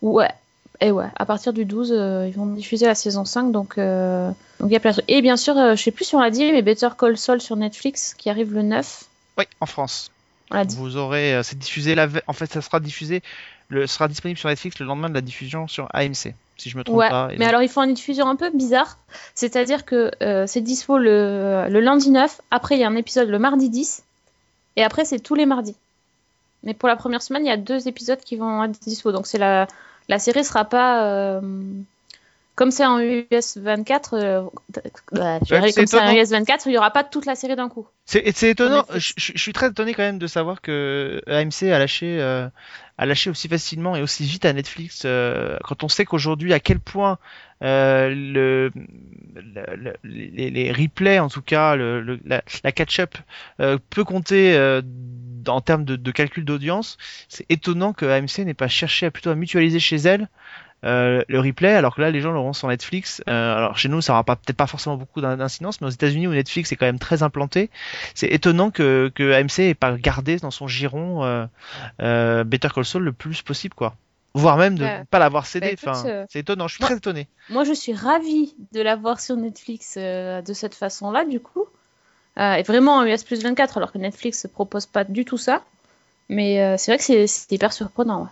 Ouais. Et ouais, à partir du 12, euh, ils vont diffuser la saison 5, donc donc il y a plein de trucs. Et bien sûr, je sais plus si on l'a dit, mais Better Call Saul sur Netflix, qui arrive le 9. Oui, en France. On l'a dit. Vous aurez, c'est diffusé la En fait, ça sera diffusé, le sera disponible sur Netflix le lendemain de la diffusion sur AMC, si je me trompe Ouais, pas. Mais donc- alors ils font une diffusion un peu bizarre, c'est-à-dire que euh, c'est dispo le, le lundi 9, après il y a un épisode le mardi 10, et après c'est tous les mardis. Mais pour la première semaine, il y a deux épisodes qui vont être dispo, donc c'est la, la série sera pas euh, comme c'est en US 24, euh, bah, Ouais, comme c'est en. US 24, il y aura pas toute la série d'un coup. C'est étonnant. Je, je- je suis très étonné quand même de savoir que AMC a lâché, euh, a lâché aussi facilement et aussi vite à Netflix. euh, quand on sait qu'aujourd'hui à quel point euh, le, le- le- les, les replays, en tout cas, le, le- la, la catch-up euh, peut compter euh, en termes de, de calcul d'audience. C'est étonnant que AMC n'ait pas cherché à plutôt à mutualiser chez elle euh, le replay, alors que là les gens l'auront sur Netflix. Euh, alors chez nous, ça aura pas peut-être pas forcément beaucoup d'in- d'incidence, mais aux États-Unis où Netflix est quand même très implanté, c'est étonnant que, que AMC ait pas gardé dans son giron euh, Better Call Saul le plus possible, quoi. Voire même de ne pas l'avoir cédé. Bah, enfin, c'est étonnant. Je suis moi- très étonné. Moi, je suis ravie de la voir sur Netflix de cette façon-là, du coup. Et vraiment en US plus 24, alors que Netflix ne propose pas du tout ça. Mais c'est vrai que c'est c'est hyper surprenant. ouais.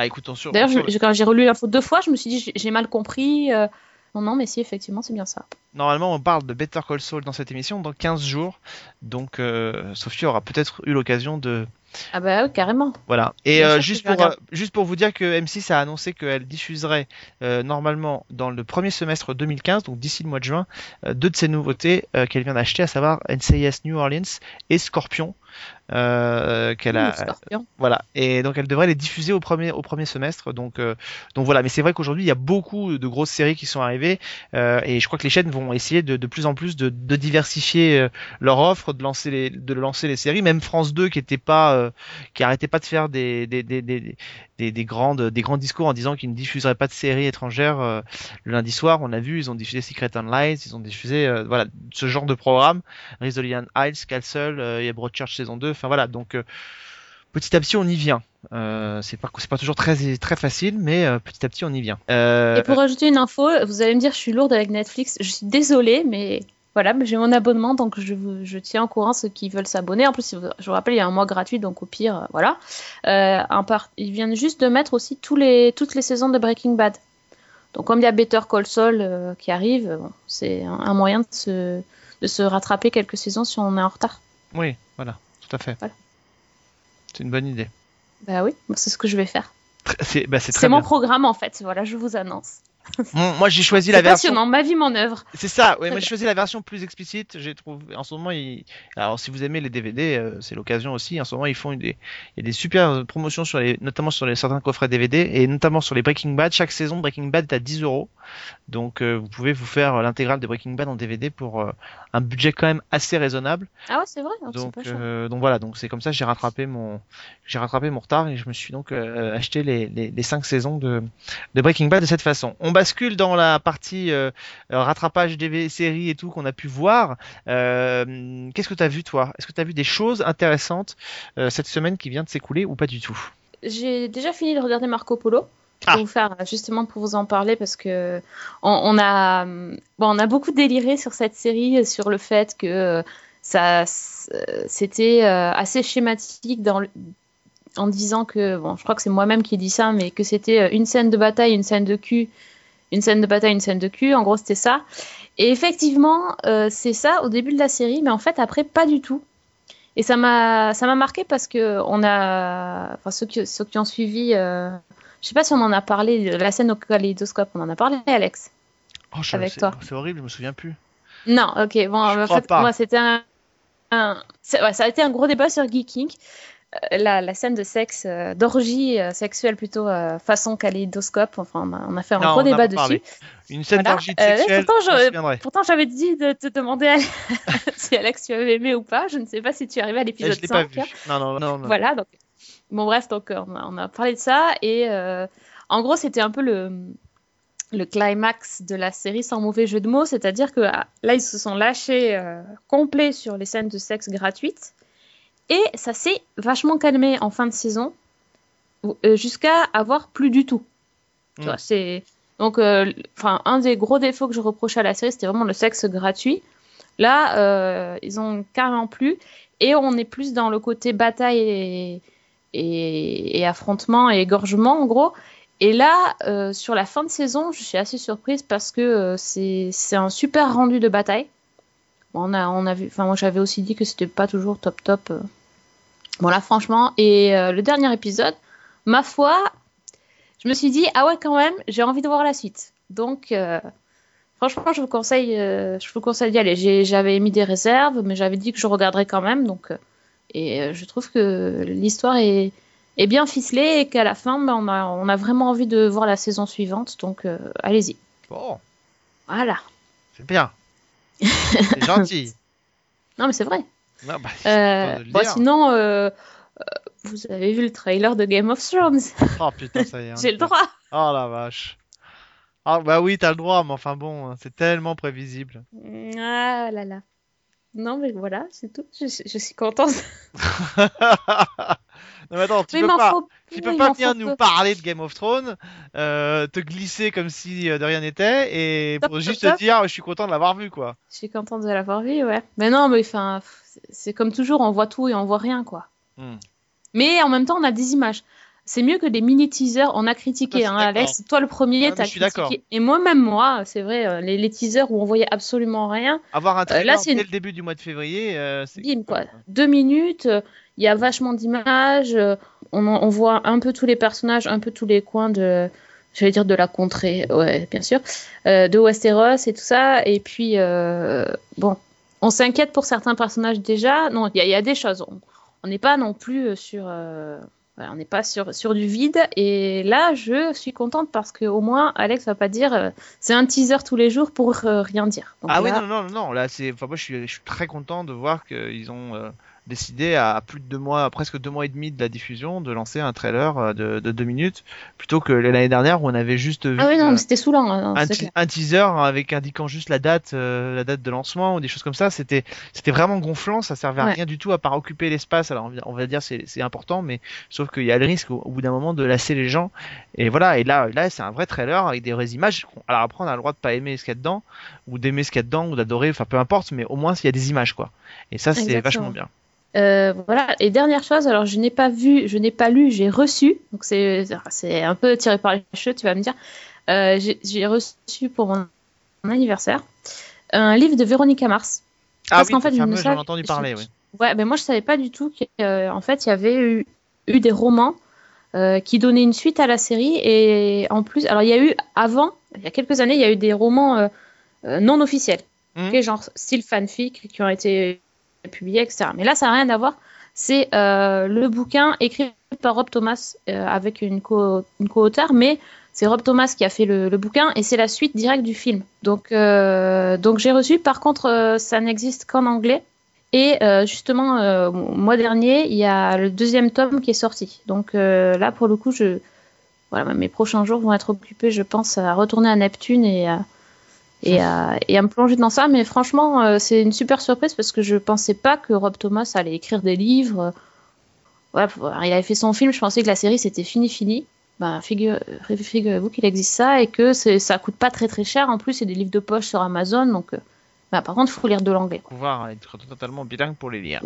Ah, écoute, sur. D'ailleurs, sur- quand j'ai relu l'info deux fois, je me suis dit, j'ai- mal compris. euh, Non, non, mais si, effectivement, c'est bien ça. Normalement, on parle de Better Call Saul dans cette émission dans 15 jours. Donc, euh, Sophie aura peut-être eu l'occasion de. Ah bah oui, carrément. Voilà. Et euh, juste, pour, euh, juste pour vous dire que M6 a annoncé qu'elle diffuserait normalement dans le premier semestre 2015, donc d'ici le mois de juin, deux de ses nouveautés qu'elle vient d'acheter, à savoir NCIS New Orleans et Scorpion. Euh, qu'elle a, Scorpion. Voilà, et donc elle devrait les diffuser au premier, au premier semestre. Donc, euh, donc voilà, mais c'est vrai qu'aujourd'hui il y a beaucoup de grosses séries qui sont arrivées euh, et je crois que les chaînes vont essayer de, de plus en plus de, de diversifier euh, leur offre, de lancer les, de lancer les séries. Même France 2 qui était pas, euh, qui arrêtait pas de faire des, des, des, des, des, des grandes, des grands discours en disant qu'ils ne diffuseraient pas de séries étrangères euh, le lundi soir. On a vu, ils ont diffusé Secret and Lies, ils ont diffusé euh, voilà ce genre de programme. Rizolian Isles, Castle, euh, il y a Broadchurch saison 2. Enfin voilà, donc euh, petit à petit on y vient. Euh, c'est pas c'est pas toujours très très facile, mais euh, petit à petit on y vient. Euh, Et pour ajouter une info, vous allez me dire, je suis lourde avec Netflix. Je suis désolée, mais voilà, j'ai mon abonnement, donc je, tiens au courant ceux qui veulent s'abonner. En plus, je vous rappelle, il y a un mois gratuit, donc au pire, voilà. Un par- Ils viennent juste de mettre aussi tous les, toutes les saisons de Breaking Bad. Donc comme il y a Better Call Saul qui arrive, bon, c'est un, un moyen de se, de se rattraper quelques saisons si on est en retard. Oui, voilà, tout à fait. Voilà. C'est une bonne idée. Bah oui, c'est ce que je vais faire. C'est bah, mon programme en fait, voilà, je vous annonce. Moi j'ai choisi la version. passionnant, ma vie, mon œuvre. C'est ça, ouais, moi j'ai choisi la version plus explicite. J'ai trouvé en ce moment, il... alors si vous aimez les DVD, euh, c'est l'occasion aussi. En ce moment, ils font des... il y a des super promotions sur les, notamment sur les certains coffrets DVD et notamment sur les Breaking Bad. Chaque saison Breaking Bad est à 10 euros, donc euh, vous pouvez vous faire euh, l'intégrale de Breaking Bad en DVD pour euh, un budget quand même assez raisonnable. Ah ouais, c'est vrai, donc c'est Donc, euh, donc voilà, donc c'est comme ça que j'ai rattrapé mon, j'ai rattrapé mon retard et je me suis donc euh, acheté les, les, les cinq saisons de, de Breaking Bad de cette façon. On bascule dans la partie euh, euh, rattrapage des séries et tout qu'on a pu voir. Qu'est-ce que tu as vu toi? Est-ce que tu as vu des choses intéressantes cette semaine qui vient de s'écouler ou pas du tout? J'ai déjà fini de regarder Marco Polo. Ah. Vous faire justement pour vous en parler parce que on, a bon, on a beaucoup déliré sur cette série sur le fait que ça c'était euh, assez schématique dans en disant que bon je crois que c'est moi-même qui ai dit ça mais que c'était euh, une scène de bataille une scène de cul une scène de bataille une scène de cul. En gros c'était ça. Et effectivement euh, c'est ça au début de la série mais en fait après pas du tout. Et ça m'a ça m'a marqué parce que on a enfin ceux qui ceux qui ont suivi je sais pas si on en a parlé la scène au kaléidoscope on en a parlé Alex Oh, je- Avec toi. C'est horrible, je me souviens plus. non ok bon Je en fait moi c'était un, un- c'est- ouais, ça a été un gros débat sur Geeking Euh, la, la scène de sexe euh, d'orgie euh, sexuelle plutôt façon kaléidoscope enfin on a, on a fait un Non, gros on en a débat dessus Une scène Voilà. d'orgie sexuelle, pourtant, j'avais dit de te demander Alex, si Alex tu avais aimé ou pas. Je ne sais pas si tu es arrivé à l'épisode Je l'ai pas 5. vu. Non, non, non. non. Voilà, donc. Bon, bref, donc euh, on a, on a parlé de ça. Et euh, en gros, c'était un peu le, le climax de la série, sans mauvais jeu de mots. C'est-à-dire que ah, là, ils se sont lâchés euh, complets sur les scènes de sexe gratuites. Et ça s'est vachement calmé en fin de saison, euh, jusqu'à avoir plus du tout. Tu vois, c'est. Donc, euh, enfin, un des gros défauts que je reprochais à la série, c'était vraiment le sexe gratuit. Là, ils ont carrément plus. Et on est plus dans le côté bataille et, et, et affrontement et égorgement, en gros. Et là, euh, sur la fin de saison, je suis assez surprise parce que euh, c'est un super rendu de bataille. On a, on a vu, enfin, moi j'avais aussi dit que c'était pas toujours top top. euh. Bon, là, franchement. Et euh, le dernier épisode, ma foi, je me suis dit, ah ouais, quand même, j'ai envie de voir la suite. Donc, euh, franchement, je vous conseille, je vous conseille d'y aller. J'avais émis des réserves, mais j'avais dit que je regarderais quand même. Donc, et euh, je trouve que l'histoire est, est bien ficelée et qu'à la fin, ben, on, a, on a vraiment envie de voir la saison suivante. Donc, euh, allez-y. Bon, Voilà. c'est bien. C'est gentil. Non, mais c'est vrai. Non, bah, Euh, bon, sinon, euh, vous avez vu le trailer de Game of Thrones. Oh putain, ça y est. on J'ai le droit. Oh la vache. Ah bah oui, t'as le droit, mais enfin bon, c'est tellement prévisible. Ah là là. Non, mais voilà, c'est tout. Je, je suis contente. non mais attends, tu Mais peux pas, faut tu peu, peux pas venir nous peu. parler de Game of Thrones, euh, te glisser comme si euh, de rien n'était, et Top, pour top, juste top. te dire, je suis content de l'avoir vu, quoi. Je suis contente de l'avoir vu, ouais. Mais non, mais enfin, c'est- c'est comme toujours, on voit tout et on voit rien, quoi. Hmm. Mais en même temps, on a des images. C'est mieux que des mini teasers. On a critiqué, hein, Alex. Toi, le premier, Ah, t'as critiqué. Et moi-même, moi, c'est vrai, euh, les, les teasers où on voyait absolument rien, Avoir un trailer là, c'est dès une- le début du mois de février, euh, c'est bim, quoi. Deux minutes, euh, il y a vachement d'images, euh, on, voit un peu tous les personnages, un peu tous les coins de, j'allais dire de la contrée, ouais, bien sûr, euh, de Westeros et tout ça. Et puis, euh, bon, on s'inquiète pour certains personnages déjà. Non, il y, y a des choses. On- n'est pas non plus euh, sur. Voilà, on n'est pas sur, sur du vide. Et là, je suis contente parce qu'au moins, Alex va pas dire euh, c'est un teaser tous les jours pour euh, rien dire. Donc Ah oui, là, non, non, non, là, c'est. Enfin, moi, je suis, je suis très content de voir qu'ils ont euh, décidé, à plus de deux mois, presque deux mois et demi de la diffusion, de lancer un trailer euh, de, de deux minutes, plutôt que l'année dernière où on avait juste vu. Ah oui, non, euh, mais c'était saoulant. hein, un, teaser avec indiquant juste la date, euh, la date de lancement ou des choses comme ça. C'était, c'était vraiment gonflant. Ça servait à Ouais. rien du tout à part occuper l'espace. Alors on va- dire c'est, c'est important, mais sauf qu'il y a le risque au, au bout d'un moment de lasser les gens. Et voilà. Et là, là, c'est un vrai trailer avec des vraies images. Alors après, on a le droit de pas aimer ce qu'il y a dedans ou d'aimer ce qu'il y a dedans ou d'adorer. Enfin, peu importe. Mais au moins, il y a des images, quoi. Et ça, c'est vachement bien. Euh, voilà. Et dernière chose, alors je n'ai pas vu, je n'ai pas lu, j'ai reçu. Donc c'est un peu tiré par les cheveux, tu vas me dire. Euh, j'ai reçu pour mon mon anniversaire un livre de Véronica Mars. Ah Parce oui, qu'en fait, ne j'en ai savais- entendu je- parler. Oui. Ouais, ben moi je savais pas du tout qu'en fait il y avait eu, eu des romans euh, qui donnaient une suite à la série et en plus, alors il y a eu avant, il y a quelques années, il y a eu des romans euh, euh, non officiels, ok, genre style fanfic qui ont été publiés, etc. Mais là ça n'a rien à voir. C'est euh, le bouquin écrit par Rob Thomas euh, avec une co- une co-auteure, mais c'est Rob Thomas qui a fait le, bouquin et c'est la suite directe du film. Donc, euh, donc j'ai reçu. Par contre, ça n'existe qu'en anglais. Et justement, euh, mois dernier, il y a le deuxième tome qui est sorti. Donc là, pour le coup, je, voilà, mes prochains jours vont être occupés, je pense, à retourner à Neptune et à, et à, et à me plonger dans ça. Mais franchement, euh, c'est une super surprise parce que je pensais pas que Rob Thomas allait écrire des livres. Voilà, il avait fait son film, je pensais que la série c'était fini, fini. Figure, figurez-vous qu'il existe ça et que ça coûte pas très très cher. En plus, c'est des livres de poche sur Amazon, donc. euh, bah, par contre, il faut lire de l'anglais. Pouvoir être totalement bilingue pour les lire.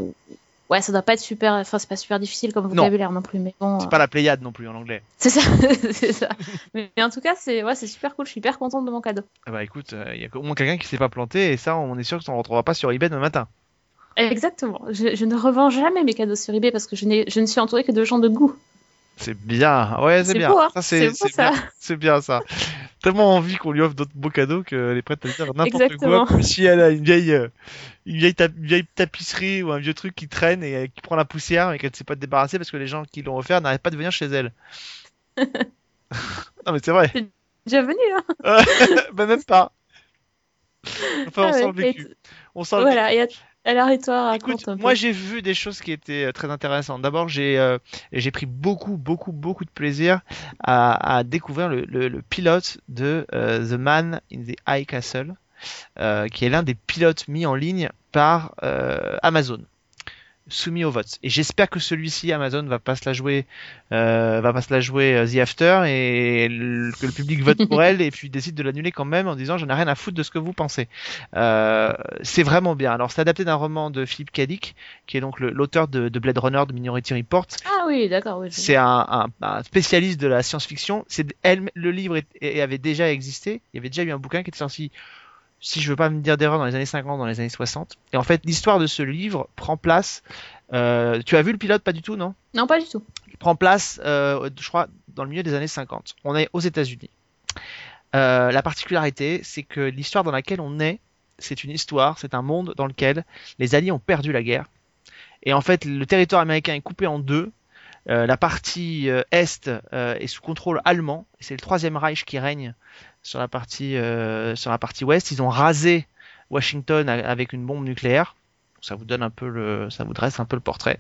Ouais, ça doit pas être super, enfin c'est pas super difficile comme vocabulaire non, plus, mais bon. C'est euh, pas la Pléiade non plus en anglais. C'est ça, c'est ça. Mais, mais en tout cas, c'est ouais, c'est super cool. Je suis hyper contente de mon cadeau. Ah bah écoute, il y a au moins quelqu'un qui s'est pas planté et ça, on est sûr que on ne retrouvera pas sur eBay demain matin. Exactement. Je, je ne revends jamais mes cadeaux sur eBay parce que je, je ne suis entourée que de gens de goût. C'est bien, ouais, c'est bien. beau, hein. Ça, c'est beau, c'est bien, ça. c'est bien ça. Tellement envie qu'on lui offre d'autres beaux cadeaux qu'elle est prête à dire n'importe quoi, si elle a une vieille, euh, une vieille, une vieille tapisserie ou un vieux truc qui traîne et euh, qui prend la poussière et qu'elle ne sait pas débarrasser parce que les gens qui l'ont offert n'arrêtent pas de venir chez elle. non mais c'est vrai. Déjà venu, hein. bah même pas. Enfin, on Ah sent ouais, vécu. On sent Voilà. Et à- alors, et toi, raconte Écoute, un peu. moi j'ai vu des choses qui étaient euh, très intéressantes. D'abord, j'ai euh, j'ai pris beaucoup, beaucoup, beaucoup de plaisir à, à découvrir le, le- le pilote de euh, The Man in the High Castle, euh, qui est l'un des pilotes mis en ligne par euh, Amazon, soumis au vote. Et j'espère que celui-ci, Amazon, va pas se la jouer, euh, va pas se la jouer euh, The After et le- que le public vote pour elle et puis décide de l'annuler quand même en disant j'en ai rien à foutre de ce que vous pensez. Euh, c'est vraiment bien. Alors, c'est adapté d'un roman de Philippe. Dick, qui est donc l'auteur de, de Blade Runner, de Minority Report. Ah oui, d'accord. Oui, C'est un, un- un spécialiste de la science-fiction. C'est le livre est- est- avait déjà existé. Il y avait déjà eu un bouquin qui était sorti, si je veux pas me dire d'erreur, dans les années 50, dans les années 60. Et en fait, l'histoire de ce livre prend place. euh, tu as vu le pilote Pas du tout, non? Non, pas du tout. Il prend place, euh, je crois, dans le milieu des années 50. On est aux États-Unis. Euh, la particularité, c'est que l'histoire dans laquelle on est, c'est une histoire, c'est un monde dans lequel les Alliés ont perdu la guerre. Et en fait, le territoire américain est coupé en deux. La partie est est sous contrôle allemand. C'est le troisième Reich qui règne sur la partie euh, sur la partie ouest. Ils ont rasé Washington avec une bombe nucléaire. Ça vous donne un peu le, ça vous dresse un peu le portrait.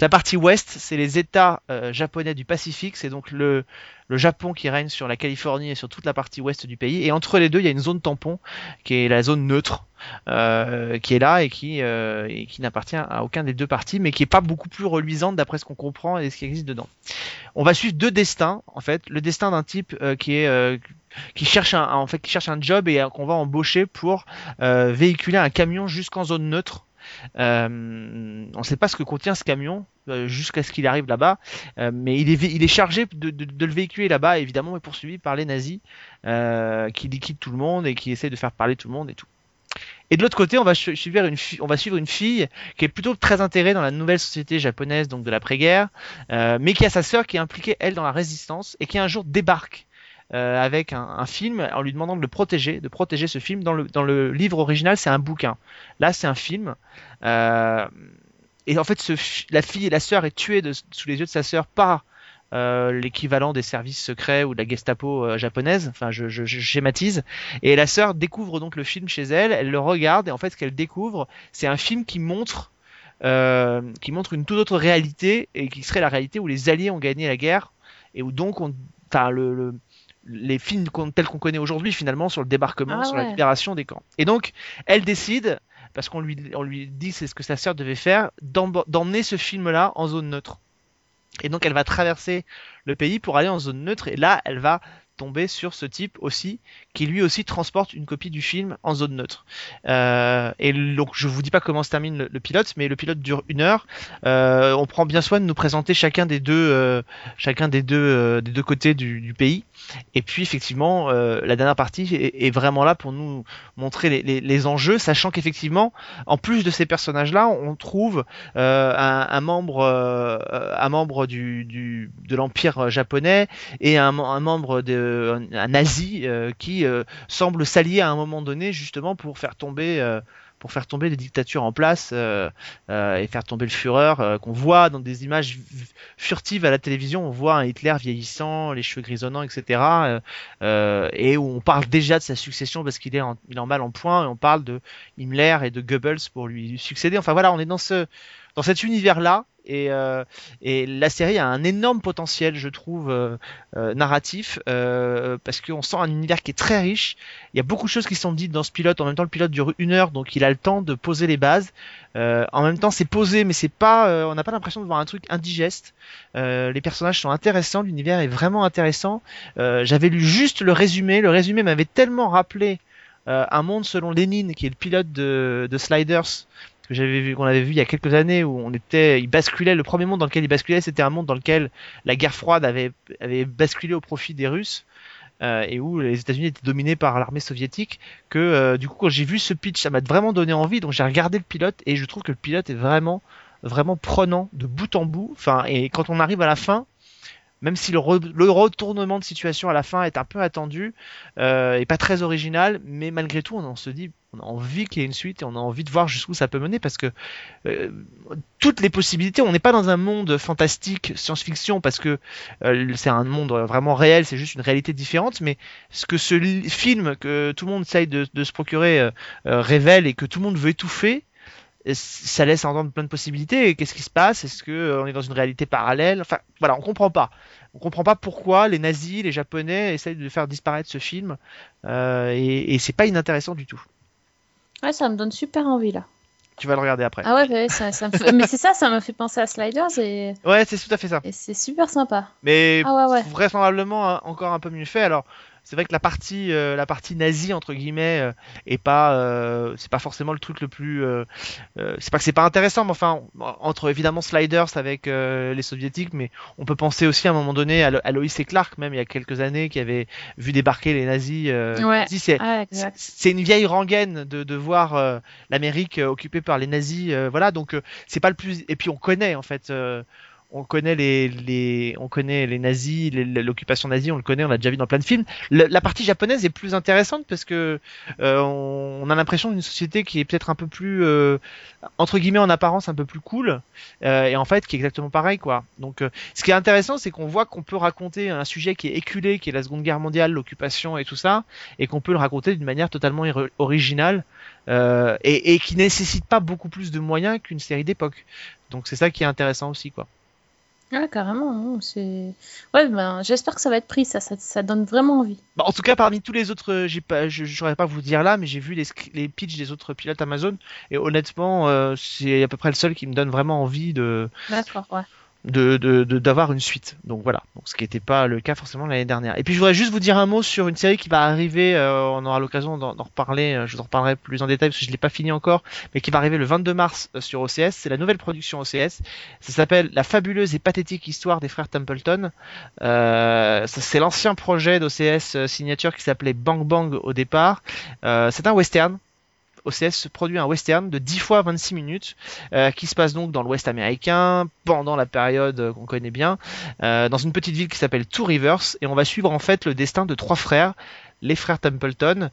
La partie ouest, c'est les États euh, japonais du Pacifique. C'est donc le Japon qui règne sur la Californie et sur toute la partie ouest du pays. Et entre les deux, il y a une zone tampon qui est la zone neutre, euh, qui est là et qui, euh, et qui n'appartient à aucun des deux partis, mais qui est pas beaucoup plus reluisante d'après ce qu'on comprend et ce qui existe dedans. On va suivre deux destins, en fait. Le destin d'un type qui est qui cherche un, en fait, qui cherche un job et qu'on va embaucher pour véhiculer un camion jusqu'en zone neutre Euh, on ne sait pas ce que contient ce camion euh, jusqu'à ce qu'il arrive là-bas, euh, mais il est, chargé de, le véhiculer là-bas, évidemment, et poursuivi par les nazis qui liquident tout le monde et qui essaient de faire parler tout le monde et tout. Et de l'autre côté, on va su- suivre une on va suivre une fille qui est plutôt très intégrée dans la nouvelle société japonaise, donc de l'après-guerre, mais qui a sa sœur qui est impliquée elle dans la résistance et qui un jour débarque euh, avec un, film en lui demandant de le protéger, de protéger ce film. Dans le, dans le livre original, c'est un bouquin. Là, c'est un film. Euh, et en fait, la fille la sœur est tuée sous les yeux de sa sœur par euh, l'équivalent des services secrets ou de la Gestapo japonaise. Enfin, je, schématise. Et la sœur découvre donc le film chez elle. Elle le regarde et en fait, ce qu'elle découvre, c'est un film qui montre qui montre une toute autre réalité et qui serait la réalité où les Alliés ont gagné la guerre et où donc on, le, le- les films qu'on- tels qu'on connaît aujourd'hui finalement sur le débarquement, Ah sur la libération des camps. Et donc elle décide, parce qu'on lui, on lui dit c'est ce que sa sœur devait faire, d'emmener ce film-là en zone neutre. Et donc elle va traverser le pays pour aller en zone neutre et là elle va tomber sur ce type aussi qui lui aussi transporte une copie du film en zone neutre. Euh, et donc je vous dis pas comment se termine le, pilote, mais le pilote dure une heure. Euh, on prend bien soin de nous présenter chacun des deux, euh, chacun des deux, des deux côtés du, pays. Et puis effectivement, la dernière partie est, vraiment là pour nous montrer les, enjeux, sachant qu'effectivement, en plus de ces personnages-là, on trouve un, membre, un membre du, de l'empire japonais et un, membre de un, nazi euh, qui euh, semble s'allier à un moment donné justement pour faire tomber euh, pour faire tomber les dictatures en place euh, et faire tomber le Führer qu'on voit dans des images furtives à la télévision. On voit un Hitler vieillissant, les cheveux grisonnants, etc. et où on parle déjà de sa succession parce qu'il est en, il est en mal en point et on parle de Himmler et de Goebbels pour lui succéder. Enfin voilà, on est dans ce dans cet univers là et, euh, et la série a un énorme potentiel, je trouve, euh, euh, narratif, euh, parce qu'on sent un univers qui est très riche. Il y a beaucoup de choses qui sont dites dans ce pilote. En même temps, le pilote dure une heure, donc il a le temps de poser les bases. Euh, en même temps, c'est posé, mais c'est pas, euh, on n'a pas l'impression de voir un truc indigeste. Les personnages sont intéressants, l'univers est vraiment intéressant. J'avais lu juste le résumé. Le résumé m'avait tellement rappelé euh, un monde selon Lénine, qui est le pilote de, de Sliders que j'avais vu qu'on avait vu il y a quelques années où on était il basculait le premier monde dans lequel il basculait c'était un monde dans lequel la guerre froide avait avait basculé au profit des Russes euh, et où les États-Unis étaient dominés par l'armée soviétique que euh, du coup quand j'ai vu ce pitch ça m'a vraiment donné envie donc j'ai regardé le pilote et je trouve que le pilote est vraiment vraiment prenant de bout en bout enfin et quand on arrive à la fin même si le, re- le retournement de situation à la fin est un peu attendu euh, et pas très original, mais malgré tout, on, en se dit, on a envie qu'il y ait une suite et on a envie de voir jusqu'où ça peut mener parce que euh, toutes les possibilités, on n'est pas dans un monde fantastique, science-fiction, parce que euh, c'est un monde vraiment réel, c'est juste une réalité différente, mais ce que ce film que tout le monde essaye de, de se procurer euh, euh, révèle et que tout le monde veut étouffer, ça laisse entendre plein de possibilités. Qu'est-ce qui se passe? Est-ce que euh, on est dans une réalité parallèle? Enfin, voilà, on comprend pas. On comprend pas pourquoi les nazis, les japonais essayent de faire disparaître ce film. Euh, et et c'est pas inintéressant du tout. Ouais, ça me donne super envie là. Tu vas le regarder après. Ah ouais, ouais, ça, ça me fait- mais c'est ça, ça me fait penser à Sliders et, Ouais, c'est tout à fait ça. et c'est super sympa. Mais Ah ouais, ouais. vraisemblablement hein, encore un peu mieux fait. Alors, c'est vrai que la partie, euh, la partie nazie entre guillemets, euh, est pas, euh, c'est pas forcément le truc le plus. euh, euh, c'est pas que c'est pas intéressant, mais enfin, entre évidemment Sliders avec euh, les soviétiques, mais on peut penser aussi à un moment donné à, Lo- à Lois et Clark, même il y a quelques années, qui avait vu débarquer les nazis. euh, Ouais. c'est, Ah, c'est une vieille rengaine de, de voir l'Amérique occupée par les nazis, euh, voilà. Donc euh, c'est pas le plus. Et puis on connaît en fait, euh, on connaît les, les, on connaît les nazis, l'occupation nazie, on le connaît, on l'a déjà vu dans plein de films. La partie japonaise est plus intéressante parce que euh, on, a l'impression d'une société qui est peut-être un peu plus euh, entre guillemets en apparence un peu plus cool euh, et en fait qui est exactement pareil quoi. Donc ce qui est intéressant c'est qu'on voit qu'on peut raconter un sujet qui est éculé, qui est la Seconde Guerre mondiale, l'occupation et tout ça, et qu'on peut le raconter d'une manière totalement originale et, et qui nécessite pas beaucoup plus de moyens qu'une série d'époque. Donc c'est ça qui est intéressant aussi quoi. Ouais, carrément. C'est. Ouais, ben, j'espère que ça va être pris, ça, ça, ça donne vraiment envie. Bah, en tout cas, parmi tous les autres, euh, j'ai pas, je saurais pas vous dire là, mais j'ai vu les, les pitchs des autres pilotes Amazon et honnêtement, euh, c'est à peu près le seul qui me donne vraiment envie de, D'accord, ouais. De d'avoir une suite. Donc voilà, donc ce qui n'était pas le cas forcément l'année dernière. Et puis je voudrais juste vous dire un mot sur une série qui va arriver, euh, on aura l'occasion d'en reparler, euh, je vous en reparlerai plus en détail parce que je l'ai pas fini encore, mais qui va arriver le 22 mars euh, sur OCS. C'est la nouvelle production OCS. Ça s'appelle La fabuleuse et pathétique histoire des frères Templeton. Euh, c'est l'ancien projet d'OCS euh, Signature qui s'appelait Bang Bang au départ. Euh, c'est un western. OCS produit un western de 10 fois 26 minutes euh, qui se passe donc dans l'ouest américain pendant la période euh, qu'on connaît bien euh, dans une petite ville qui s'appelle Two Rivers et on va suivre en fait le destin de trois frères les frères Templeton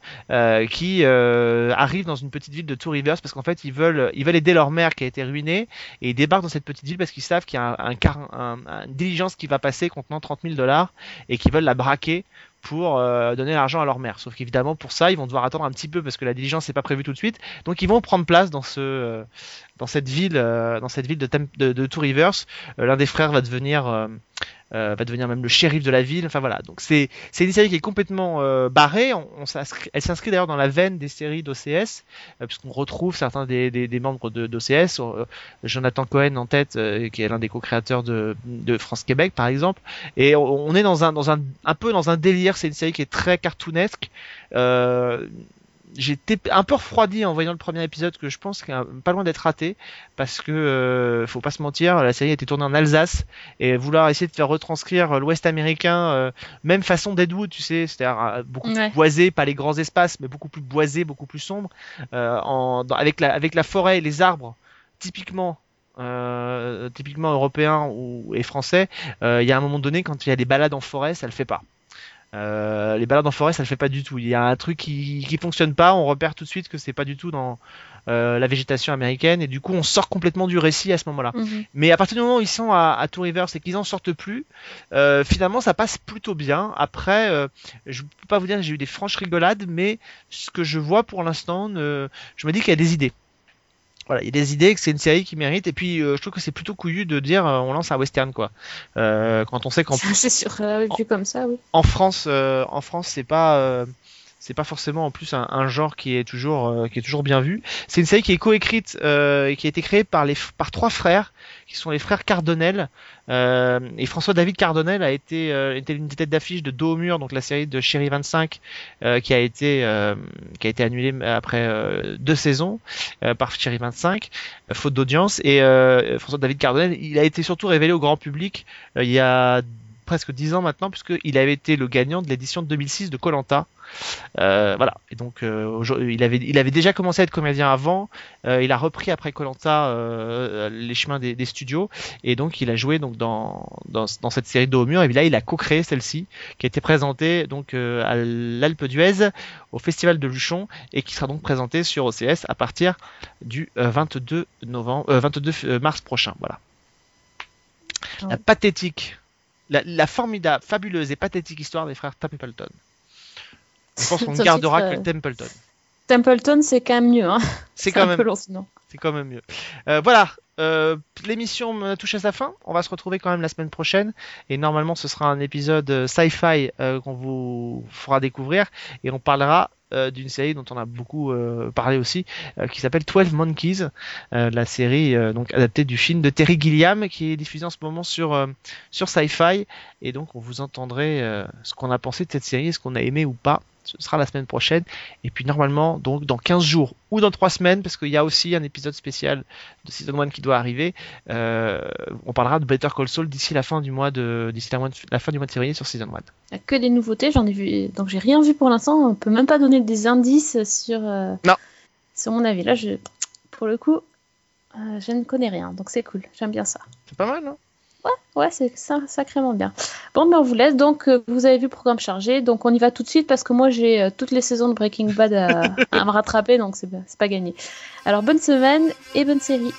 qui arrivent dans une petite ville de Two Rivers parce qu'en fait ils veulent ils veulent aider leur mère qui a été ruinée et ils débarquent dans cette petite ville parce qu'ils savent qu'il y a un- une diligence qui va passer contenant 30 000 dollars et qu'ils veulent la braquer pour euh, donner l'argent à leur mère. Sauf qu'évidemment pour ça ils vont devoir attendre un petit peu parce que la diligence n'est pas prévue tout de suite. Donc ils vont prendre place dans ce euh, dans cette ville euh, dans cette ville de, Two Rivers. L'un des frères va devenir va devenir même le shérif de la ville. Enfin voilà. Donc c'est c'est une série qui est complètement euh, barrée. On, on elle s'inscrit d'ailleurs dans la veine des séries d'OCS euh, puisqu'on retrouve certains des, des, des membres d'OCS. Euh, Jonathan Cohen en tête, euh, qui est l'un des co-créateurs de, de France Québec par exemple. Et on, on est dans un dans un un peu dans un délire. C'est une série qui est très cartoonesque. Euh, J'étais un peu refroidi en voyant le premier épisode que je pense qu'il pas loin d'être raté parce que euh, faut pas se mentir, la série a été tournée en Alsace et vouloir essayer de faire retranscrire l'Ouest américain, euh, même façon Deadwood, tu sais, c'est-à-dire euh, beaucoup Ouais. plus boisé, pas les grands espaces, mais beaucoup plus boisé, beaucoup plus sombre, euh, en, dans- avec la avec la forêt et les arbres, typiquement. Euh, typiquement européen ou et français, euh, il y a un moment donné quand il y a des balades en forêt, ça le fait pas. Euh, les balades en forêt, ça le fait pas du tout. Il y a un truc qui, qui fonctionne pas, on repère tout de suite que c'est pas du tout dans euh, la végétation américaine et du coup on sort complètement du récit à ce moment-là. Mhm. Mais à partir du moment où ils sont à, à Two Rivers et qu'ils en sortent plus, euh, finalement ça passe plutôt bien. Après, je peux pas vous dire que j'ai eu des franches rigolades, mais ce que je vois pour l'instant, je me dis qu'il y a des idées. Voilà, il y a des idées, que c'est une série qui mérite, et puis euh, je trouve que c'est plutôt couillu de dire euh, on lance un western quoi. Euh, quand on sait qu'en C'est sûr, euh, vu comme ça, oui. en France, euh, en France, c'est pas, euh, c'est pas forcément en plus un, un genre qui est toujours, euh, qui est toujours bien vu. C'est une série qui est coécrite euh, et qui a été créée par les, par trois frères, qui sont les frères Cardonnel. Euh, et François David Cardonnel a été, euh, était une des têtes d'affiche de Dos au mur, donc la série de Chéri 25, euh, qui a été, euh, qui a été annulée après euh, deux saisons euh, par Chéri 25, euh, faute d'audience. Et euh, François David Cardonnel, il a été surtout révélé au grand public euh, il y a presque 10 ans maintenant, puisqu'il avait été le gagnant de l'édition de 2006 de Colanta. Euh, voilà. Et donc, euh, il avait, il avait déjà commencé à être comédien avant. Euh, il a repris après Colanta les chemins des, des studios, et donc il a joué donc dans dans, dans cette série de Haut Mur. Et là, il a co-créé celle-ci, qui a été présentée donc à l'Alpe d'Huez au Festival de Luchon, et qui sera donc présentée sur OCS à partir du euh, 22 novembre, euh, 22 mars prochain. Voilà. La pathétique, la, la formidable, fabuleuse et pathétique histoire des frères Templeton. Je pense qu'on ne gardera titre, que euh, Templeton. Templeton, c'est quand même mieux. Hein. C'est quand même, quand même mieux. Euh, voilà, euh, l'émission touche à sa fin. On va se retrouver quand même la semaine prochaine et normalement ce sera un épisode sci-fi euh, qu'on vous fera découvrir et on parlera d'une série dont on a beaucoup euh, parlé aussi, euh, qui s'appelle 12 Monkeys, euh, la série euh, donc adaptée du film de Terry Gilliam qui est diffusé en ce moment sur euh, sur Sci-Fi et donc on vous entendrez euh, ce qu'on a pensé de cette série, ce qu'on a aimé ou pas. Ce sera la semaine prochaine et puis normalement donc dans 15 jours ou dans 3 semaines parce qu'il y a aussi un épisode spécial de Season 1 qui doit arriver. Euh, on parlera de Better Call Saul d'ici la fin du mois de d'ici la, fin du mois de février sur Season 1. Il n'y a que des nouveautés, j'en ai vu. Donc j'ai rien vu pour l'instant. On peut même pas donner des indices sur, euh, Non. sur mon avis. Là, je, pour le coup, euh, je ne connais rien. Donc c'est cool. J'aime bien ça. C'est pas mal, non? Ouais, c'est sa- sacrément bien. Bon, ben on vous laisse. Donc, euh, vous avez vu le programme chargé. Donc, on y va tout de suite parce que moi, j'ai euh, toutes les saisons de Breaking Bad à, à me rattraper. Donc, c'est c'est pas gagné. Alors, bonne semaine et bonne série.